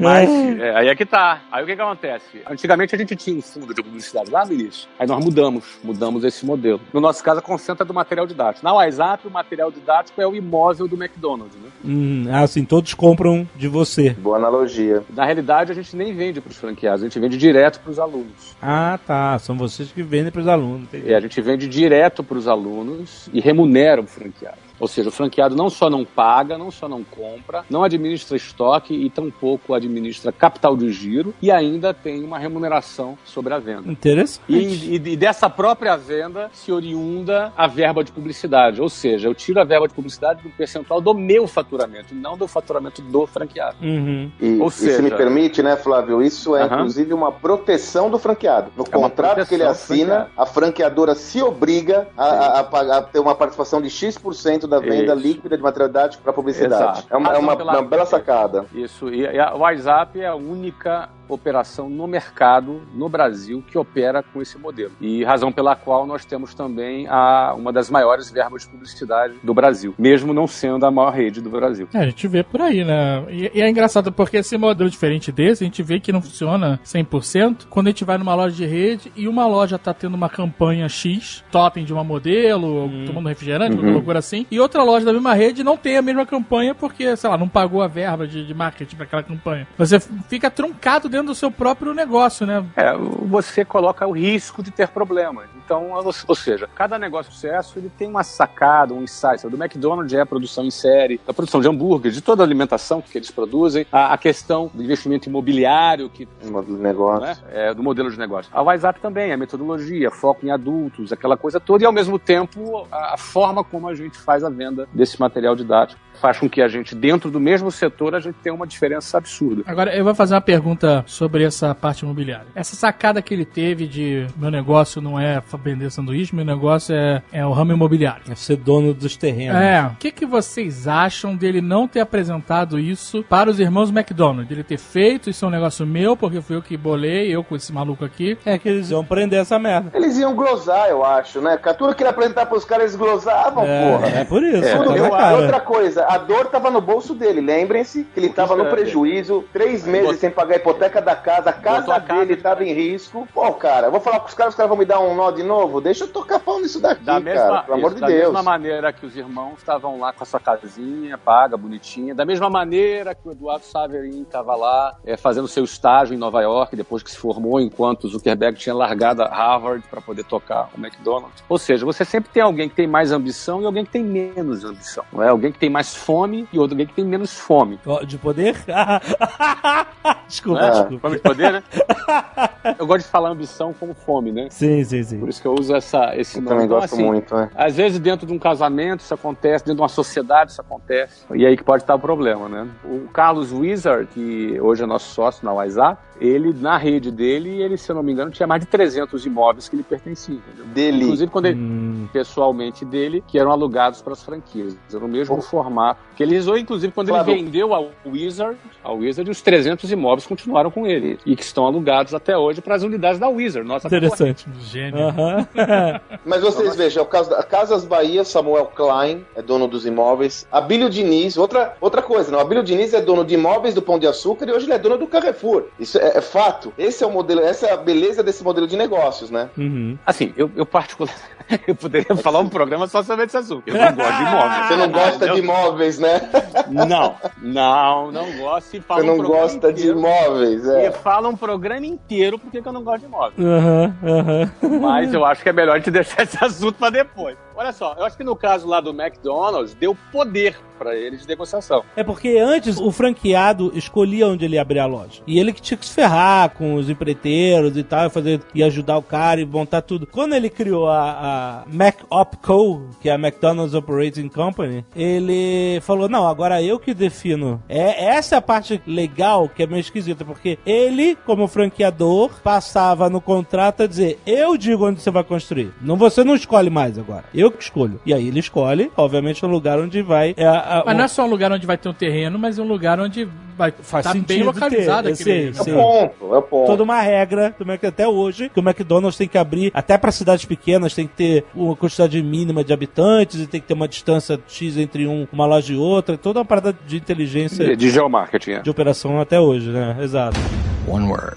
Mas é, aí é que tá. Aí o que que acontece? Antigamente a gente tinha um fundo de publicidade lá no início. Aí nós mudamos, mudamos esse modelo. No nosso caso, a concentra do material didático. Na WhatsApp, o material didático é o imóvel do McDonald's, né? Hum, ah, assim, todos compram de você. Boa analogia. Na realidade, a gente nem vende para os franqueados, a gente vende direto para os alunos. Ah, tá. São vocês que vendem pros alunos. entendi. E a gente vende direto para os alunos e remunera o franqueado. Ou seja, o franqueado não só não paga, não só não compra, não administra estoque e tampouco administra capital de giro e ainda tem uma remuneração sobre a venda. Interessante. E, e- e dessa própria venda se oriunda a verba de publicidade. Ou seja, eu tiro a verba de publicidade do percentual do meu faturamento, não do faturamento do franqueado. Uhum. E, Ou e seja- se me permite, né, Flávio, isso é Aham. inclusive uma proteção do franqueado. No É contrato que ele assina, a franqueadora se obriga a, a- a pagar- a ter uma participação de X% da venda Isso. líquida de material didático para publicidade. Exato. É uma, é uma- uma bela sacada. Isso, e a WhatsApp é a única operação no mercado no Brasil que opera com esse modelo. E razão pela qual nós temos também a, uma das maiores verbas de publicidade do Brasil, mesmo não sendo a maior rede do Brasil. É, a gente vê por aí, né? E, e é engraçado porque esse modelo diferente desse, a gente vê que não funciona 100% quando a gente vai numa loja de rede e uma loja tá tendo uma campanha X, totem de uma modelo, tomando refrigerante, uma loucura assim, e outra loja da mesma rede não tem a mesma campanha porque, sei lá, não pagou a verba de, de marketing para aquela campanha. Você fica truncado dentro do seu próprio negócio, né? É, você coloca o risco de ter problemas. Então, ou seja, cada negócio de sucesso ele tem uma sacada, um insight. O do McDonald's é a produção em série, a produção de hambúrguer, de toda a alimentação que eles produzem, a, a questão do investimento imobiliário que Um modelo de negócio. né? É, do modelo de negócio. A WhatsApp também, a metodologia, foco em adultos, aquela coisa toda, e ao mesmo tempo a, a forma como a gente faz a venda desse material didático faz com que a gente, dentro do mesmo setor, a gente tenha uma diferença absurda. Agora, eu vou fazer uma pergunta sobre essa parte imobiliária. Essa sacada que ele teve de meu negócio não é vender sanduíche, meu negócio é, é o ramo imobiliário. É ser dono dos terrenos. É. O que, que vocês acham dele não ter apresentado isso para os irmãos McDonald? Ele ter feito, isso é um negócio meu, porque fui eu que bolei, eu com esse maluco aqui. É que eles iam prender essa merda. Eles iam glosar, eu acho, né? Tudo que ele apresentar pros caras, eles glosavam, porra. É, é por isso. Tudo- na eu- cara. outra coisa, a dor tava no bolso dele. Lembrem-se que ele tava no prejuízo, três meses sem pagar a hipoteca da casa, a casa a dele de- tava em risco. Pô, cara, vou falar com os caras, os caras vão me dar um nó de novo. Deixa eu tocar pau nisso daqui, Da cara. mesma, Pelo amor isso, de da Deus. mesma maneira que os irmãos estavam lá com a sua casinha paga, bonitinha, da mesma maneira que o Eduardo Saverin estava lá é, fazendo seu estágio em Nova York, depois que se formou, enquanto o Zuckerberg tinha largado a Harvard para poder tocar o McDonald's. Ou seja, você sempre tem alguém que tem mais ambição e alguém que tem menos ambição. Não é? Alguém que tem mais fome e outro alguém que tem menos fome. De poder? desculpa, É. desculpa. Fome de poder, né? Eu gosto de falar ambição como fome, né? Sim, sim, sim. Por isso que eu uso essa, esse Eu nome. também Então, gosto assim, muito, né? Às vezes dentro de um casamento isso acontece, dentro de uma sociedade isso acontece. E aí que pode estar o problema, né? O Carlos Wizard, que hoje é nosso sócio na WhatsApp, ele, na rede dele, ele, se eu não me engano, tinha mais de 300 imóveis que lhe pertenciam. entendeu? Dele. Inclusive, quando ele, Hum, pessoalmente dele, que eram alugados para as franquias. Era o mesmo formato. Que ele usou, inclusive, quando Flávio. ele vendeu ao Wizard, ao Wizard, os 300 imóveis continuaram com ele. E que estão alugados até hoje para as unidades da Wizard. Nossa, interessante. Gênio. Aham. Mas vocês vejam, o caso da Casas Bahia, Samuel Klein é dono dos imóveis. Abílio Diniz, outra, outra coisa, não. Abílio Diniz é dono de imóveis do Pão de Açúcar e hoje ele é dono do Carrefour. Isso é, é fato. Esse é o modelo, essa é a beleza desse modelo de negócios, né? Uhum. Assim, eu, eu particular, eu poderia falar um programa só sobre esse assunto. Eu não gosto de imóveis. Você não gosta Eu- de imóveis, né? Não, não, não gosto. E fala Você não um programa gosta de inteiro. imóveis, E é. fala um programa inteiro porque que eu não gosto de imóveis. Aham, aham. Mas eu acho que é melhor gente deixar esse assunto pra depois. Olha só, eu acho que no caso lá do McDonald's, deu poder pra eles de negociação. É porque antes o franqueado escolhia onde ele ia abrir a loja. E ele que tinha que se ferrar com os empreiteiros e tal, e fazer, e ajudar o cara e montar tudo. Quando ele criou a, a Mac Opco, que é a McDonald's Operating Company, ele falou: Não, agora eu que defino. É essa é a parte legal que é meio esquisita, porque ele, como franqueador, passava no contrato a dizer: Eu digo onde você vai construir. Não, você não escolhe mais agora. Eu que escolho. E aí ele escolhe, obviamente, o lugar onde vai. É, a- a- Mas não é só um lugar onde vai ter um terreno, mas é um lugar onde vai Faz estar bem localizado ter, aquele. eu sei, É o ponto, é o ponto. toda uma regra do Mac até hoje que o McDonald's tem que abrir até para cidades pequenas tem que ter uma quantidade mínima de habitantes e tem que ter uma distância x entre um, uma loja e outra toda uma parada de inteligência De geomarketing. é. de operação até hoje né exato One word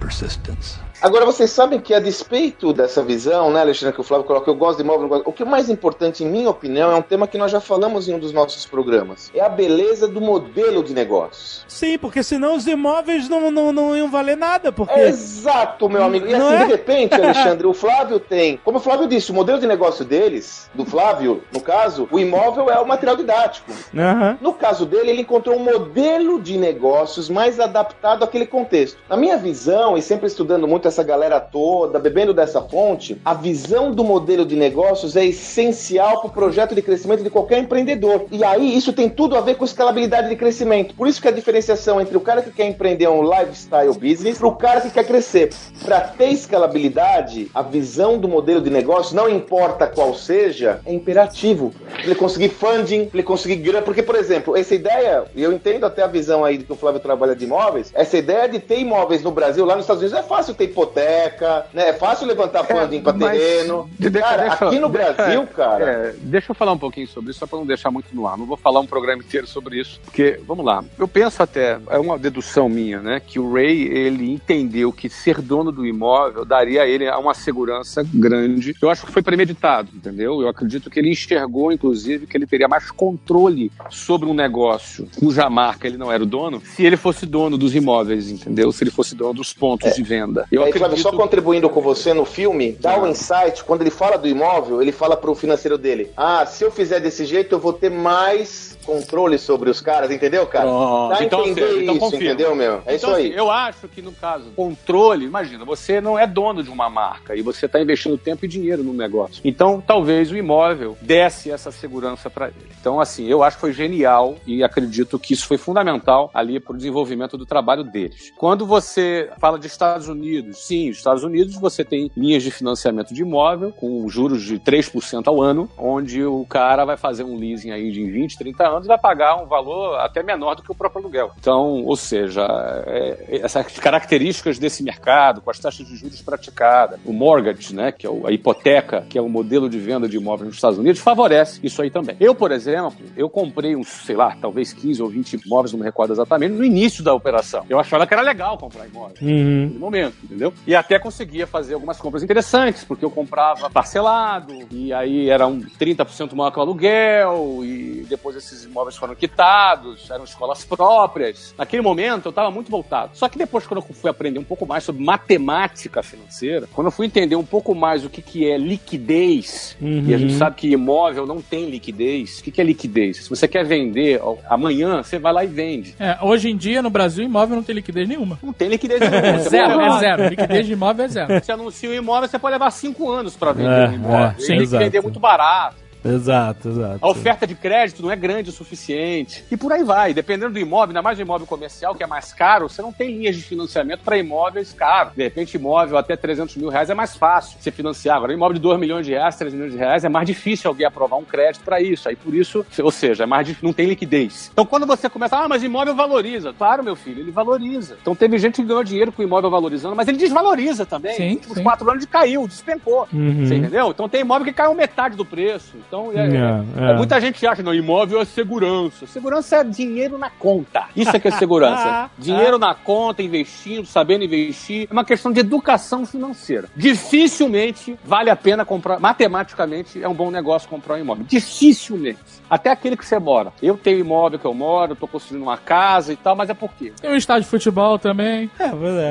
persistence. Agora, vocês sabem que a despeito dessa visão, né, Alexandre, que o Flávio coloca, eu gosto de imóvel, gosto- o que é mais importante, em minha opinião, é um tema que nós já falamos em um dos nossos programas. É a beleza do modelo de negócios. sim porque senão os imóveis não, não, não iam valer nada porque Exato, meu amigo. E Não assim, é? de repente, Alexandre, o Flávio tem. Como o Flávio disse, o modelo de negócio deles, do Flávio, no caso, o imóvel é o material didático. Aham. No caso dele, ele encontrou um modelo de negócios mais adaptado àquele contexto. Na minha visão, e sempre estudando muito essa galera toda, bebendo dessa fonte, a visão do modelo de negócios é essencial para o projeto de crescimento de qualquer empreendedor. E aí, isso tem tudo a ver com escalabilidade de crescimento. Por isso que a diferenciação entre o cara que quer empreender um lifestyle business para o cara que quer crescer. Para ter escalabilidade, a visão do modelo de negócio, não importa qual seja, é imperativo. Ele conseguir funding, ele conseguir grana. Porque, por exemplo, essa ideia, e eu entendo até a visão aí de que o Flávio trabalha de imóveis, essa ideia de ter imóveis no Brasil, lá nos Estados Unidos, é fácil ter hipoteca, né? É fácil levantar funding pra mas terreno. de- deixa- cara, deixa- aqui no deixa- Brasil, cara. É, deixa eu falar um pouquinho sobre isso, só para não deixar muito no ar. Não vou falar um programa inteiro sobre isso, porque, vamos lá, eu penso até, é uma dedução minha, né, que o Ray, ele entendeu que ser dono do imóvel daria a ele uma segurança grande. Eu acho que foi premeditado, entendeu? Eu acredito que ele enxergou, inclusive, que ele teria mais controle sobre um negócio cuja marca ele não era o dono, se ele fosse dono dos imóveis, entendeu? Se ele fosse dono dos pontos de venda. Eu Aí, Flávio, acredito... só contribuindo com você no filme, dá um insight, quando ele fala do imóvel, ele fala pro financeiro dele, ah, se eu fizer desse jeito, eu vou ter mais controle sobre os caras, entendeu, cara? Dá Então, entender seja, então isso, confirma. entendeu, meu? É isso então, aí. assim, eu acho que no caso, controle, imagina, você não é dono de uma marca e você está investindo tempo e dinheiro no negócio. Então, talvez o imóvel desse essa segurança para ele. Então, assim, eu acho que foi genial e acredito que isso foi fundamental ali para o desenvolvimento do trabalho deles. Quando você fala de Estados Unidos, sim, Estados Unidos você tem linhas de financiamento de imóvel com juros de 3% ao ano, onde o cara vai fazer um leasing aí de 20, 30 anos e vai pagar um valor até menor do que o próprio aluguel. Então, ou seja, é, essas características desse mercado, com as taxas de juros praticadas, o mortgage, né, que é a hipoteca, que é o modelo de venda de imóveis nos Estados Unidos, favorece isso aí também. Eu, por exemplo, eu comprei uns, sei lá, talvez 15 ou 20 imóveis, não me recordo exatamente, no início da operação. Eu achava que era legal comprar imóvel Uhum. naquele momento, entendeu? E até conseguia fazer algumas compras interessantes, porque eu comprava parcelado, e aí era um 30% maior que o aluguel, e depois esses imóveis foram quitados, eram escolas próprias. Naquele momento eu estava muito voltado. Só que depois, quando eu fui aprender um pouco mais sobre matemática financeira, quando eu fui entender um pouco mais o que, que é liquidez, e a gente sabe que imóvel não tem liquidez, o que, que é liquidez? Se você quer vender amanhã, você vai lá e vende. É, hoje em dia, no Brasil, imóvel não tem liquidez nenhuma. Não tem liquidez nenhuma. Você Zero, é zero. Liquidez de imóvel é zero. Você anuncia um imóvel, você pode levar cinco anos para vender É, um imóvel. é, Ele sim, tem que vender muito barato. Exato, exato. A oferta de crédito não é grande o suficiente. E por aí vai. Dependendo do imóvel, ainda mais do imóvel comercial, que é mais caro, você não tem linhas de financiamento para imóveis caros. De repente, imóvel até 300 mil reais é mais fácil você financiar. Agora, imóvel de 2 milhões de reais, 3 milhões de reais, é mais difícil alguém aprovar um crédito para isso. Aí, por isso, ou seja, é mais difícil, não tem liquidez. Então, quando você começa, ah, mas imóvel valoriza. Claro, meu filho, ele valoriza. Então, teve gente que ganhou dinheiro com o imóvel valorizando, mas ele desvaloriza também. Sim, Nos últimos sim. quatro anos ele caiu, despencou. Uhum. Você entendeu? Então tem imóvel que caiu metade do preço. Então é, É, é, é. muita gente acha, não, imóvel é segurança. Segurança é dinheiro na conta. Isso é que é segurança. dinheiro na conta, investindo, sabendo investir. É uma questão de educação financeira. Dificilmente vale a pena comprar. Matematicamente é um bom negócio comprar um imóvel. Dificilmente. Até aquele que você mora. Eu tenho imóvel que eu moro, eu tô construindo uma casa e tal, mas é por quê? Tem um estádio de futebol também. É, pois é.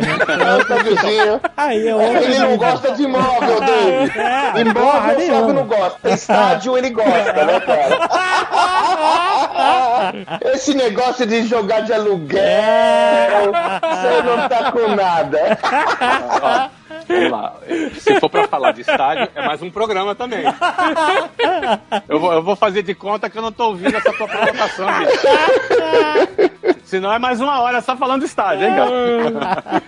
Tá vizinho. Aí é outro. Ele não gosta de imóvel, David. É, Imóvel Fábio nenhuma. não gosta. Estádio ele gosta, né, cara? Esse negócio de jogar de aluguel, você não tá com nada. Vamos lá. Se for pra falar de estádio, é mais um programa também. Eu vou, eu vou fazer de conta que eu não tô ouvindo essa tua provocação, bicho. Senão é mais uma hora só falando de estádio, hein, cara?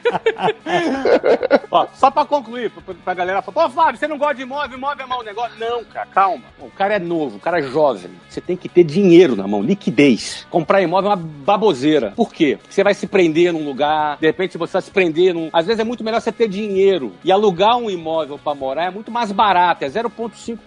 Ó, só pra concluir, pra, pra galera falar, pô, Fábio, você não gosta de imóvel, imóvel é mau negócio. Não, cara, calma. O cara é novo, o cara é jovem. Você tem que ter dinheiro na mão, liquidez. Comprar imóvel é uma baboseira. Por quê? Porque você vai se prender num lugar, de repente você vai se prender num. Às vezes é muito melhor você ter dinheiro. E alugar um imóvel pra morar é muito mais barato. É 0,5%,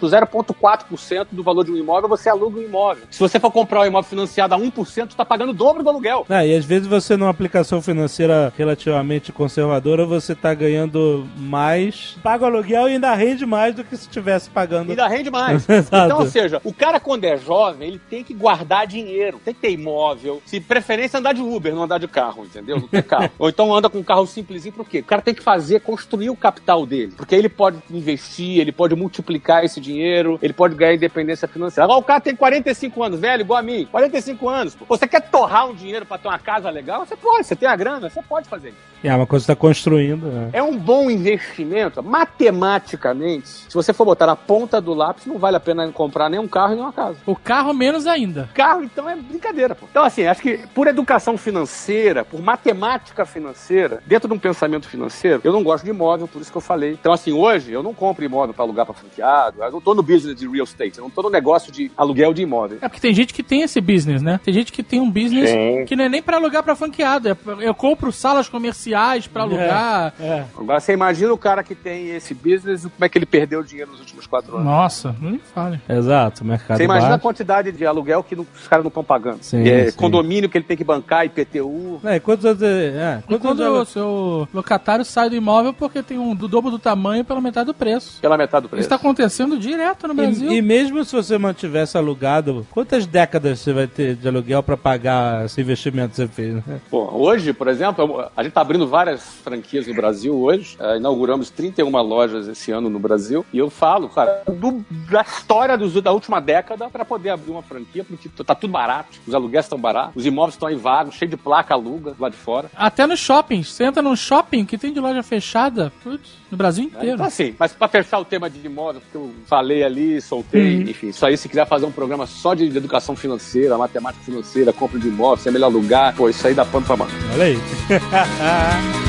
0,4% do valor de um imóvel, você aluga um imóvel. Se você for comprar um imóvel financiado a 1%, você tá pagando o dobro do aluguel. Ah, e às vezes você, numa aplicação financeira relativamente conservadora, você tá ganhando mais, paga o aluguel e ainda rende mais do que se estivesse pagando. ainda rende mais. Então, ou seja, o cara quando é jovem, ele tem que guardar dinheiro, tem que ter imóvel, se preferência andar de Uber, não andar de carro, entendeu? Não ter carro. Ou então anda com um carro simplesinho, por quê? O cara tem que fazer, construir o capital dele, porque aí ele pode investir, ele pode multiplicar esse dinheiro, ele pode ganhar independência financeira. Agora o cara tem 45 anos, velho, igual a mim, 45 anos. Pô, você quer torrar um dinheiro pra ter uma casa legal? Você pode, você tem a grana, você pode fazer isso. É uma coisa que você tá construindo. né? É um bom investimento. Matematicamente, se você for botar na ponta do lápis, não vale a pena comprar nem um carro nem uma casa. O carro menos ainda. Carro, então, é brincadeira, pô. Então, assim, acho que por educação financeira, por matemática financeira, dentro de um pensamento financeiro, eu não gosto de imóvel, por isso que eu falei. Então, assim, hoje, eu não compro imóvel para alugar para franqueado, eu não tô no business de real estate, eu não tô no negócio de aluguel de imóvel. É porque tem gente que tem esse business, né? Tem gente que tem um business Sim. que não é nem pra alugar pra franqueado. É eu compro salas comerciais pra alugar. É. Agora, você imagina o cara que tem esse business, como é que ele perdeu dinheiro nos últimos quatro anos. Nossa, não me fale. Exato, mercado Você imagina a baixo. quantidade de aluguel que não- os caras não estão pagando. Sim, É, sim. Condomínio que ele tem que bancar, IPTU. É, quantos anos... É, E quantos quando anos... o seu locatário sai do imóvel porque tem um do dobro do tamanho pela metade do preço. Pela metade do Isso preço. tá acontecendo direto no Brasil. E, e mesmo se você mantivesse alugado, quantas décadas você vai ter de aluguel pra pagar esse investimento que você fez? né? Pô, hoje, por exemplo, a gente tá abrindo várias franquias no Brasil Brasil hoje. Uh, inauguramos 31 lojas esse ano no Brasil. E eu falo, cara, do, da história dos, da última década para poder abrir uma franquia, porque tá tudo barato, os aluguéis estão baratos, os imóveis estão aí vagos, cheio de placa, aluga lá de fora. Até nos shoppings. Você entra num shopping que tem de loja fechada, putz, no Brasil inteiro. Então, assim, mas para fechar o tema de imóveis, que eu falei ali, soltei, uhum. enfim, isso aí, se quiser fazer um programa só de educação financeira, matemática financeira, compra de imóveis, se é melhor lugar, pô, isso aí dá pano pra mão. Olha aí.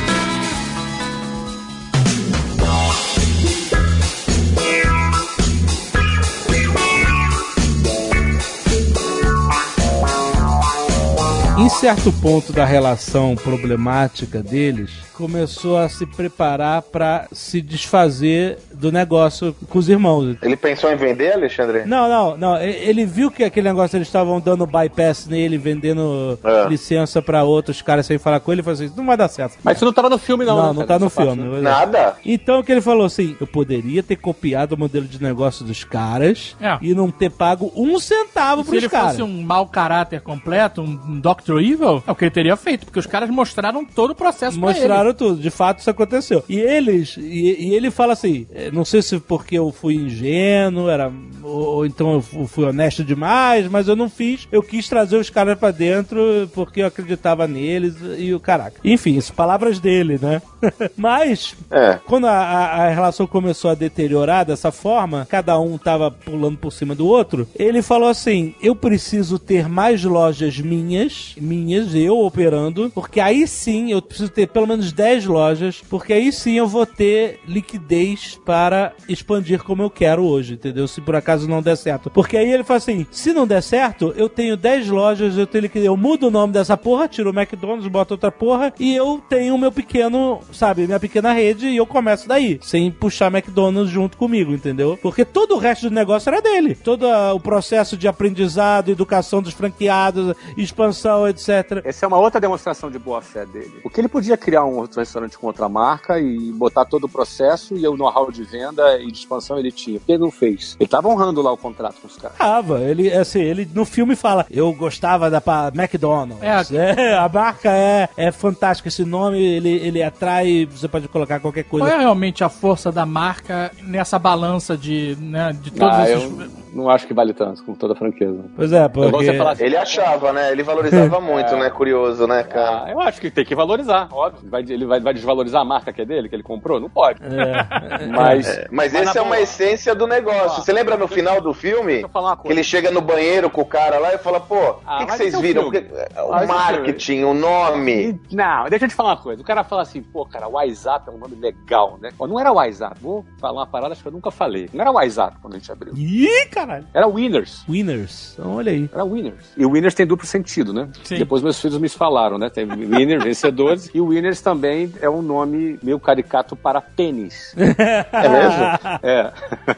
em certo ponto da relação problemática deles, começou a se preparar para se desfazer do negócio com os irmãos. Ele pensou em vender, Alexandre? Não, não, não. Ele viu que aquele negócio eles estavam dando bypass nele, vendendo é. licença para outros caras sem falar com ele, ele falou assim: não vai dar certo. Mas isso não tava no filme, não. Não, né, não tá no filme. Parte, né? Nada. Então o que ele falou assim: eu poderia ter copiado o modelo de negócio dos caras é. e não ter pago um centavo e pros caras. Se ele fosse um mau caráter completo, um Dr. Evil, é o que ele teria feito, porque os caras mostraram todo o processo mostraram tudo. De fato, isso aconteceu. E eles, e, e, ele fala assim: é, não sei se porque eu fui ingênuo, era, ou, ou, então eu fui honesto demais, mas eu não fiz. Eu quis trazer os caras para dentro porque eu acreditava neles e o caraca. Enfim, isso, palavras dele, né? mas, é. quando a, a, a, relação começou a deteriorar dessa forma, cada um tava pulando por cima do outro, ele falou assim: eu preciso ter mais lojas minhas, minhas, eu operando, porque aí sim eu preciso ter pelo menos 10 lojas porque aí sim eu vou ter liquidez para expandir como eu quero hoje, entendeu? Se por acaso não der certo. Porque aí ele fala assim: se não der certo, eu tenho 10 lojas, eu tenho liquidez, eu mudo o nome dessa porra, tiro o McDonald's, boto outra porra, e eu tenho o meu pequeno, sabe, minha pequena rede, e eu começo daí, sem puxar McDonald's junto comigo, entendeu? Porque todo o resto do negócio era dele. Todo o processo de aprendizado, educação dos franqueados, expansão, etc. Essa é uma outra demonstração de boa fé dele. O que ele podia criar um outro restaurante com outra marca e botar todo o processo e o know-how de venda e de expansão ele tinha. Por que ele não fez? Ele tava honrando lá o contrato com os caras. Tava. Ele, assim, ele no filme fala, eu gostava da McDonald's. É. é. a marca é, é fantástica. Esse nome, ele, ele atrai, você pode colocar qualquer coisa. Qual é realmente a força da marca nessa balança de, né, de todos ah, esses... Eu não acho que vale tanto, com toda franqueza. Pois é, porque... Assim, ele achava, né? Ele valorizava muito, é... né? Curioso, né, cara? Ah, eu acho que tem que valorizar, óbvio. Vai, ele vai, vai desvalorizar a marca que é dele, que ele comprou? Não pode. É. Mas, é. mas, mas essa é uma essência do negócio. Você lembra no final do filme? Que ele chega no banheiro com o cara lá e fala, pô, o ah, que, que vocês viram? Porque, o mas marketing, o nome. Não, deixa eu te falar uma coisa. O cara fala assim, pô, cara, WhatsApp é um nome legal, né? Não era WhatsApp. Vou falar uma parada que eu nunca falei. Não era WhatsApp quando a gente abriu. Ih, caralho. Era Winners. Winners. Então, olha aí. Era Winners. E o Winners tem duplo sentido, né? Sim. Depois meus filhos me falaram, né? Tem Winners, vencedores. E o Winners também é um nome meio caricato para pênis. é mesmo? É.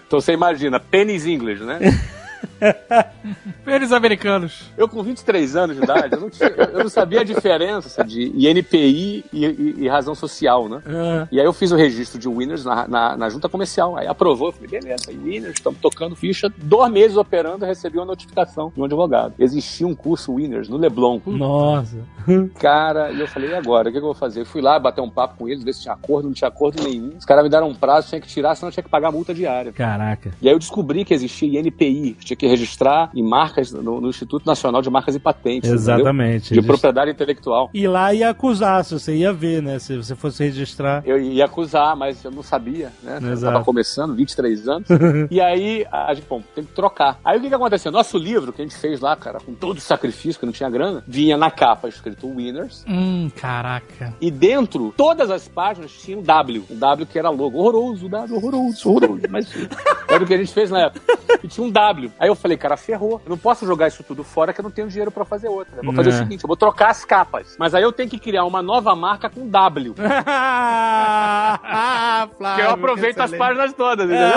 Então você imagina, pênis inglês, né? Pênis americanos. Eu, com 23 anos de idade, eu não, tinha, eu não sabia a diferença de INPI e, e, e razão social, né? Uhum. E aí eu fiz o registro de Winners na, na, na junta comercial. Aí aprovou, falei, beleza, Winners, estamos tocando ficha. Dois meses operando, recebi uma notificação de um advogado. Existia um curso Winners no Leblon. Nossa. Cara, e eu falei, e agora? O que, que eu vou fazer? Eu fui lá bater um papo com eles, ver se tinha acordo, não tinha acordo nenhum. Os caras me deram um prazo, tinha que tirar, senão tinha que pagar multa diária. Caraca. E aí eu descobri que existia INPI, tinha que registrar em marcas no, no Instituto Nacional de Marcas e Patentes. Exatamente. De propriedade intelectual. E lá ia acusar, se você ia ver, né? Se você fosse registrar. Eu ia acusar, mas eu não sabia, né? Exato. Eu tava começando, 23 anos. e aí a gente, bom, tem que trocar. Aí o que que aconteceu? Nosso livro que a gente fez lá, cara, com todo o sacrifício, que não tinha grana, vinha na capa escrito Winners. Hum, caraca. E dentro, todas as páginas tinham W. Um W que era logo. Horroroso, W, horroroso, horroroso. Mas era o que a gente fez na época. E tinha um W. Aí eu falei, cara, ferrou. Eu não posso jogar isso tudo fora que eu não tenho dinheiro para fazer outra. Eu vou fazer é. o seguinte, eu vou trocar as capas. Mas aí eu tenho que criar uma nova marca com W. que eu aproveito as páginas todas, entendeu?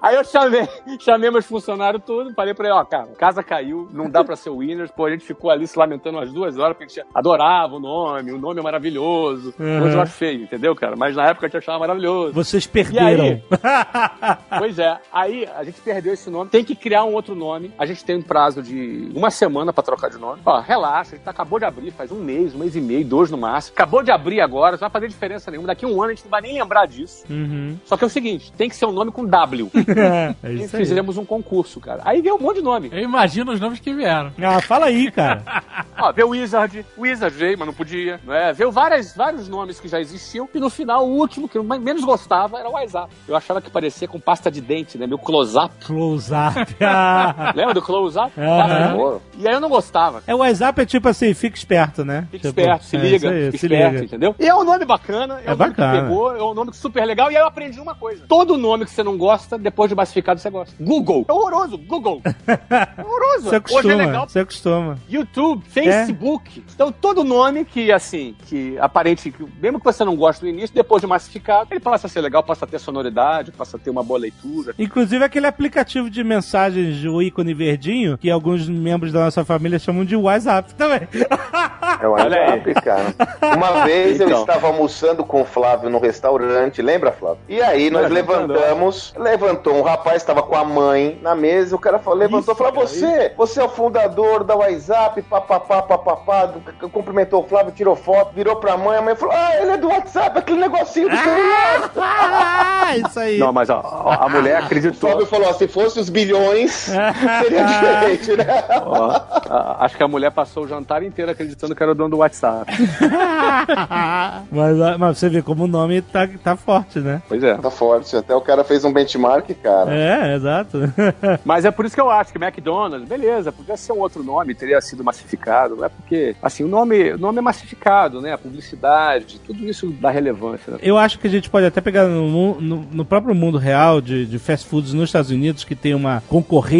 aí eu chamei, chamei meus funcionários todos, falei pra ele, ó, cara, casa caiu, não dá pra ser o Winners, pô, a gente ficou ali se lamentando umas duas horas, porque a gente adorava o nome, o nome é maravilhoso. Uhum. Hoje eu acho feio, entendeu, cara? Mas na época a gente achava maravilhoso. Vocês perderam. Aí, pois é, aí a gente perdeu esse nome, tem que criar um outro nome. A gente tem um prazo de uma semana pra trocar de nome. Ó, relaxa, a gente acabou de abrir faz um mês, um mês e meio, dois no máximo. Acabou de abrir agora, não vai fazer diferença nenhuma. Daqui a um ano a gente não vai nem lembrar disso. Uhum. Só que é o seguinte, tem que ser um nome com W. é E isso aí. fizemos um concurso, cara. Aí veio um monte de nome. Eu imagino os nomes que vieram. Ah, fala aí, cara. Ó, veio Wizard, Wizard veio, mas não podia. Né? Veio várias, vários nomes que já existiam. E no final, o último que eu menos gostava era o WhatsApp. Eu achava que parecia com pasta de dente, né? Meu close-up. Close-up. Lembra do de ouro. E aí eu não gostava. É, o WhatsApp é tipo assim, fica esperto, né? Fica Tipo, esperto, se é, liga, aí, fica se esperto, liga. entendeu? E é um nome bacana, é, É um nome que bacana. pegou, é um nome super legal. E aí eu aprendi uma coisa: todo nome que você não gosta, depois de massificado, você gosta. Google. É horroroso, Google. É horroroso. Você Hoje é acostuma, legal você acostuma. YouTube, Facebook. Então, todo nome que, assim, que aparente, que, mesmo que você não goste no início, depois de massificado, ele passa a ser legal, passa a ter sonoridade, passa a ter uma boa leitura. Inclusive aquele aplicativo de mensagens, o ícone verdinho, que alguns membros da nossa família chamam de WhatsApp também. É o. WhatsApp, cara. Uma vez eu Então. estava almoçando com o Flávio no restaurante, lembra, Flávio? E aí nós levantamos, levantou um rapaz, estava com a mãe na mesa, o cara falou, levantou e falou, você, você é o fundador da WhatsApp, papapá, papapá, do- cumprimentou o Flávio, tirou foto, virou pra mãe, a mãe falou, ah, ele é do WhatsApp, aquele negocinho do celular. ah, isso aí. Não, mas ó, a mulher O acreditou. Flávio falou, ó, se fosse os bilhões, seria diferente, né? Ó, acho que a mulher passou o jantar inteiro acreditando que era o dono do WhatsApp. mas, ah, mas você vê como o nome tá, tá forte, né? Pois é. Tá forte, até o cara fez um benchmark, cara. É, exato. Mas é por isso que eu acho que McDonald's, beleza, podia ser um outro nome, teria sido massificado, não é porque, assim, o nome, o nome é massificado, né? A publicidade, tudo isso dá relevância. Né? Eu acho que a gente pode até pegar no, no- no próprio mundo real de, de fast foods nos Estados Unidos, que tem uma concorrência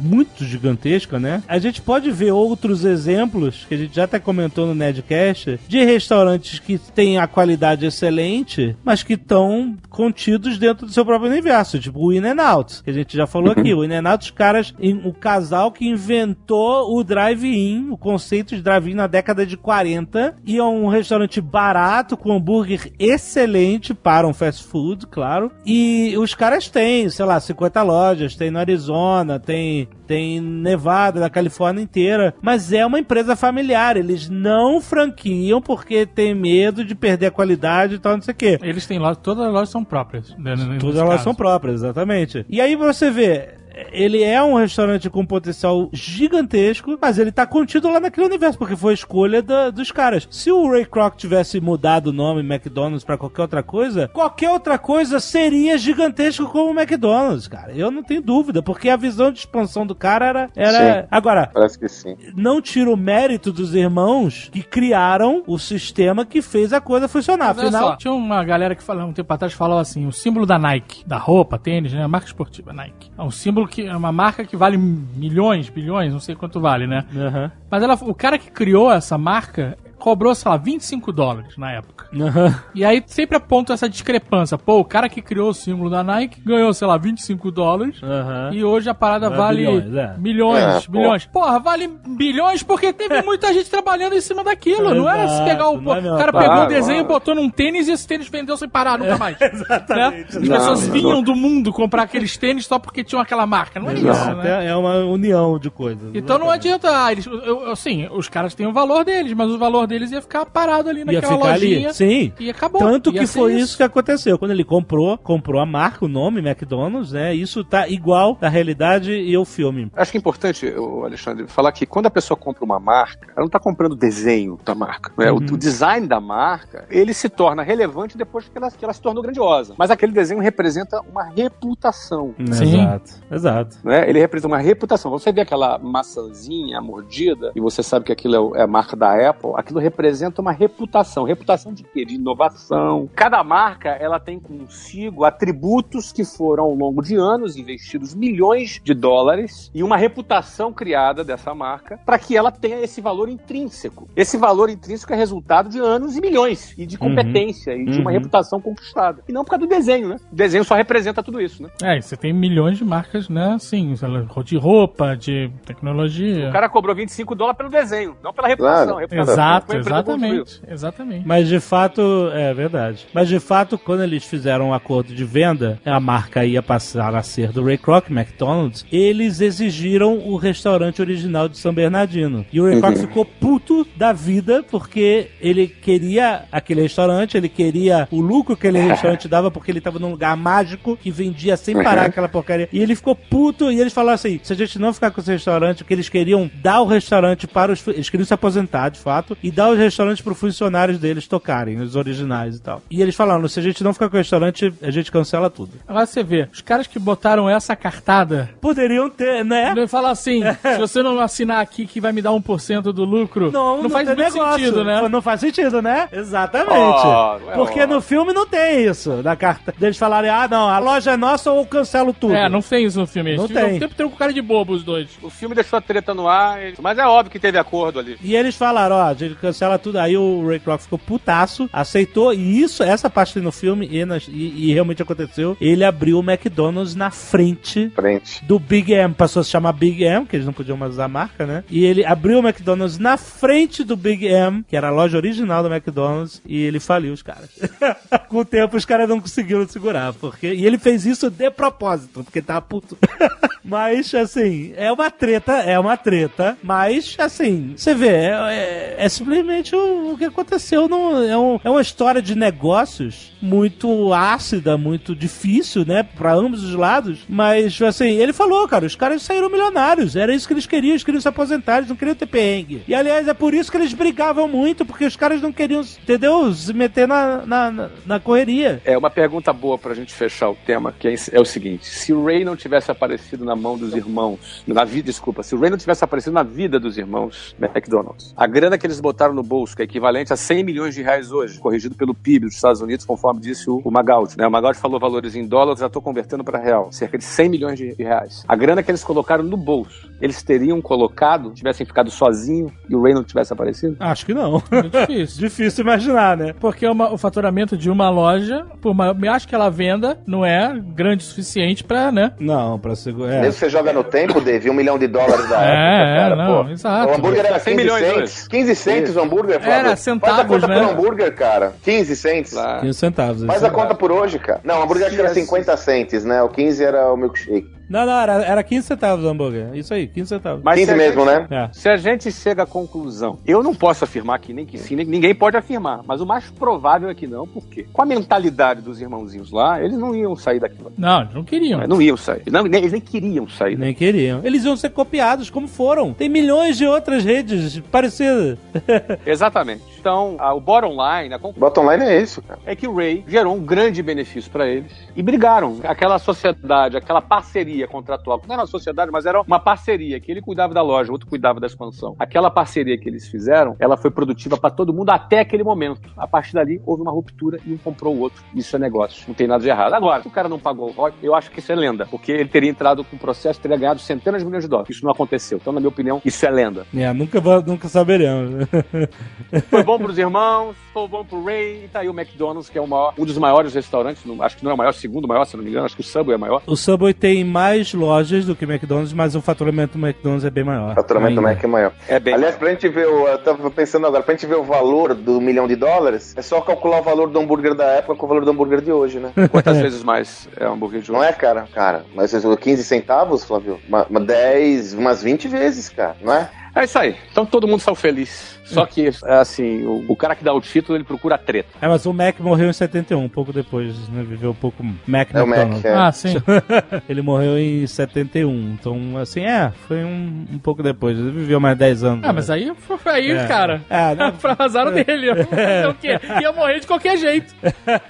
muito gigantesca, né? A gente pode ver outros exemplos, que a gente já até comentou no Nedcast, de restaurantes que têm a qualidade excelente, mas que estão contidos dentro do seu próprio universo, tipo o In-N-Out, que a gente já falou aqui. O In-N-Out, os caras, o casal que inventou o drive-in, o conceito de drive-in na década de 40, e é um restaurante barato, com hambúrguer excelente para um fast food, claro. E os caras têm, sei lá, 50 lojas, tem no Arizona, tem, tem Nevada, na Califórnia inteira. Mas é uma empresa familiar, eles não franquiam porque tem medo de perder a qualidade e tal, não sei o quê. Eles têm lojas, todas as lojas são próprias. né, Todas elas caso. são próprias, exatamente. E aí você vê, ele é um restaurante com potencial gigantesco, mas ele tá contido lá naquele universo, porque foi a escolha da- dos caras. Se o Ray Kroc tivesse mudado o nome McDonald's pra qualquer outra coisa, qualquer outra coisa seria gigantesco como o McDonald's, cara. Eu não tenho dúvida, porque a visão de expansão do cara era. era... Sim. Agora, Parece que sim. não tira o mérito dos irmãos que criaram o sistema que fez a coisa funcionar. Mas Afinal, só, tinha uma galera que falou um tempo atrás falou assim: o símbolo da Nike, da roupa, tênis, né? A marca esportiva Nike. É um símbolo que é uma marca que vale milhões, bilhões, não sei quanto vale, né? Aham. Mas ela, o cara que criou essa marca cobrou, sei lá, 25 dólares na época. Aham. E aí sempre aponta essa discrepância. Pô, o cara que criou o símbolo da Nike ganhou, sei lá, 25 dólares. Aham. E hoje a parada É, vale bilhões, é. milhões, É, pô. bilhões. Porra, vale bilhões porque teve muita gente trabalhando em cima daquilo. não era se Exato, pegar o. é o mesmo, cara pegou o desenho, claro. botou num tênis e esse tênis vendeu sem parar nunca mais. Exatamente. As Não, pessoas não. vinham do mundo comprar aqueles tênis só porque tinham aquela marca. Não é isso, né? é é uma união de coisas. Então não adianta, ah, eles, eu- eu- assim, os caras têm o valor deles, mas o valor deles ia ficar parado ali Ia naquela ficar lojinha. ali. Sim. E acabou. Tanto Ia que foi isso. que aconteceu. Quando ele comprou, comprou a marca, o nome McDonald's, né? Isso tá igual da realidade e o filme. Acho que é importante, Alexandre, falar que quando a pessoa compra uma marca, ela não está comprando o desenho da marca. né? O- Uhum. O, design da marca, ele se torna relevante depois que ela, que ela se tornou grandiosa. Mas aquele desenho representa uma reputação. Sim. Exato. Exato. Né? Ele representa uma reputação. Você vê aquela maçãzinha, a mordida, e você sabe que aquilo é o- é a marca da Apple, aquilo representa uma reputação. Reputação de quê? De inovação. Cada marca, ela tem consigo atributos que foram, ao longo de anos, investidos milhões de dólares e uma reputação criada dessa marca para que ela tenha esse valor intrínseco. Esse valor intrínseco é resultado de anos e milhões, e de competência, e de uma Uhum. reputação conquistada. E não por causa do desenho, né? O desenho só representa tudo isso, né? É, e você tem milhões de marcas, né? Assim, lá, de roupa, de tecnologia. O cara cobrou 25 dólares pelo desenho, não pela reputação. Claro. reputação. Exato. Exatamente. Exatamente. Mas de fato, é verdade. Mas de fato, quando eles fizeram um acordo de venda, a marca ia passar a ser do Ray Kroc, McDonald's, eles exigiram o restaurante original de São Bernardino. E o Ray Kroc ficou puto da vida porque ele queria aquele restaurante, ele queria o lucro que aquele restaurante dava porque ele tava num lugar mágico que vendia sem parar aquela porcaria. E ele ficou puto e eles falaram assim: se a gente não ficar com esse restaurante, porque eles queriam dar o restaurante para os. Eles queriam se aposentar, de fato, e dar os restaurantes para os funcionários deles tocarem, os originais e tal. E eles falaram: se a gente não ficar com o restaurante, a gente cancela tudo. Agora você vê, os caras que botaram essa cartada, Poderiam ter, né? ele fala assim, se você não assinar aqui que vai me dar 1% do lucro, não, faz tem muito negócio. sentido, né? Não faz sentido, né? Exatamente. Oh, não é Porque ó. no filme não tem isso. Na carta deles falarem, ah, não, a loja é nossa ou eu cancelo tudo. É, não tem isso no filme. Não tem. O tempo inteiro com cara de bobo os dois. O filme deixou a treta no ar, mas é óbvio que teve acordo ali. E eles falaram, ó, a gente cancela tudo. Aí o Ray Kroc ficou putaço, aceitou. E isso, essa parte no filme, e, nas- e- e realmente aconteceu, ele abriu o McDonald's na frente Frente. do Big M. Passou a se chamar Big M, que eles não podiam mais usar a marca, né? E ele abriu o McDonald's na frente do Big M, que era a loja original do McDonald's, e ele faliu os caras. Com o tempo, os caras não conseguiram segurar. Porque... E ele fez isso de propósito, porque tava puto. mas, assim, é uma treta, é uma treta, mas, assim, você vê, é, é- é simplesmente o, o que aconteceu. No, é, um- é uma história de negócios muito ácida, muito difícil, né, pra ambos os lados. Mas, assim, ele falou, cara, os caras saíram milionários, era isso que eles queriam, eles queriam se aposentar, eles não queriam ter perrengue. E, aliás, é por isso que eles brigavam muito, porque os caras não queriam, entendeu, se meter na, na- na correria. É uma pergunta boa pra gente fechar o tema, que é, é o seguinte: se o Ray não tivesse aparecido na mão dos irmãos, na vida, desculpa, se o Ray não tivesse aparecido na vida dos irmãos McDonald's, a grana que eles botaram no bolso, que é equivalente a 100 milhões de reais hoje, corrigido pelo PIB dos Estados Unidos, conforme disse o, o Magaldi, né? O Magaldi falou valores em dólares, já estou convertendo para real, cerca de 100 milhões de reais. A grana que eles colocaram no bolso, eles teriam colocado, tivessem ficado sozinho e o Ray não tivesse aparecido? Acho que não. Muito difícil. Difícil imaginar, né? Porque uma- o faturamento de uma loja, por mais que ela venda, não é grande o suficiente pra, né? Não, pra segurar. Mesmo que você joga no tempo, Dave, um milhão de dólares da É, época, cara, é, não, pô. exato. O hambúrguer era 100 15 milhões cents. 15 cents o hambúrguer, Flávio. Era Faz a centavos, conta né? por hambúrguer, cara. 15 cents. Lá. 15 centavos. Faz a conta por hoje, cara. Não, o hambúrguer acho que era 50 cents, né? O 15 era o milkshake. Não, não, era, era 15 centavos o hambúrguer. Isso aí, 15 centavos. Mas 15 se a mesmo, gente- né? É. Se a gente chega à conclusão, eu não posso afirmar que nem que sim, nem- ninguém pode afirmar, mas o mais provável é que não, por quê? Com a mentalidade dos irmãozinhos lá, eles não iam sair daquilo. Não, eles não queriam. Não iam sair. Não, nem- eles nem queriam sair. Nem queriam. Eles iam ser copiados, como foram. Tem milhões de outras redes parecidas. Exatamente. Então, a- o bottom line, a conclusão Bottom line é isso, cara. é que o Ray gerou um grande benefício para eles e brigaram. Aquela sociedade, aquela parceria contratual, que não era uma sociedade, mas era uma parceria, que ele cuidava da loja, o outro cuidava da expansão. Aquela parceria que eles fizeram, ela foi produtiva para todo mundo até aquele momento. A partir dali, houve uma ruptura e um comprou o outro. Isso é negócio. Não tem nada de errado. Agora, se o cara não pagou o ROI, eu acho que isso é lenda, porque ele teria entrado com o processo, teria ganhado centenas de milhões de dólares. Isso não aconteceu. Então, na minha opinião, isso é lenda. é, nunca, nunca saberemos. Foi bom pros irmãos, foi bom pro Ray, e tá aí o McDonald's, que é o maior- um dos maiores restaurantes, acho que não é o maior, segundo maior, se não me engano, acho que o Subway é maior. o Subway tem mais lojas do que o McDonald's, mas o faturamento do McDonald's é bem maior. O faturamento do. Mac é maior. É bem Aliás, pra gente ver, o, eu tava pensando agora, pra gente ver o valor do milhão de dólares, é só calcular o valor do hambúrguer da época com o valor do hambúrguer de hoje, né? Quantas vezes mais é o hambúrguer de Não hoje? é, cara? Cara, mas 15 centavos, Flávio? Uma, uma 10, umas 20 vezes, cara, não é? É isso aí. Então todo mundo saiu feliz. Só que, é assim, o, o cara que dá o título, ele procura treta. É, mas o Mac morreu em 71, um pouco depois, né? Viveu um pouco Mac É o Mac, é. Ah, sim. Ele morreu em 71, então, assim, é, foi um, um pouco depois. Ele viveu mais 10 anos. Ah, mas aí, aí É. cara. É, não- Pra azar dele. Fazer o quê? Ia morrer de qualquer jeito.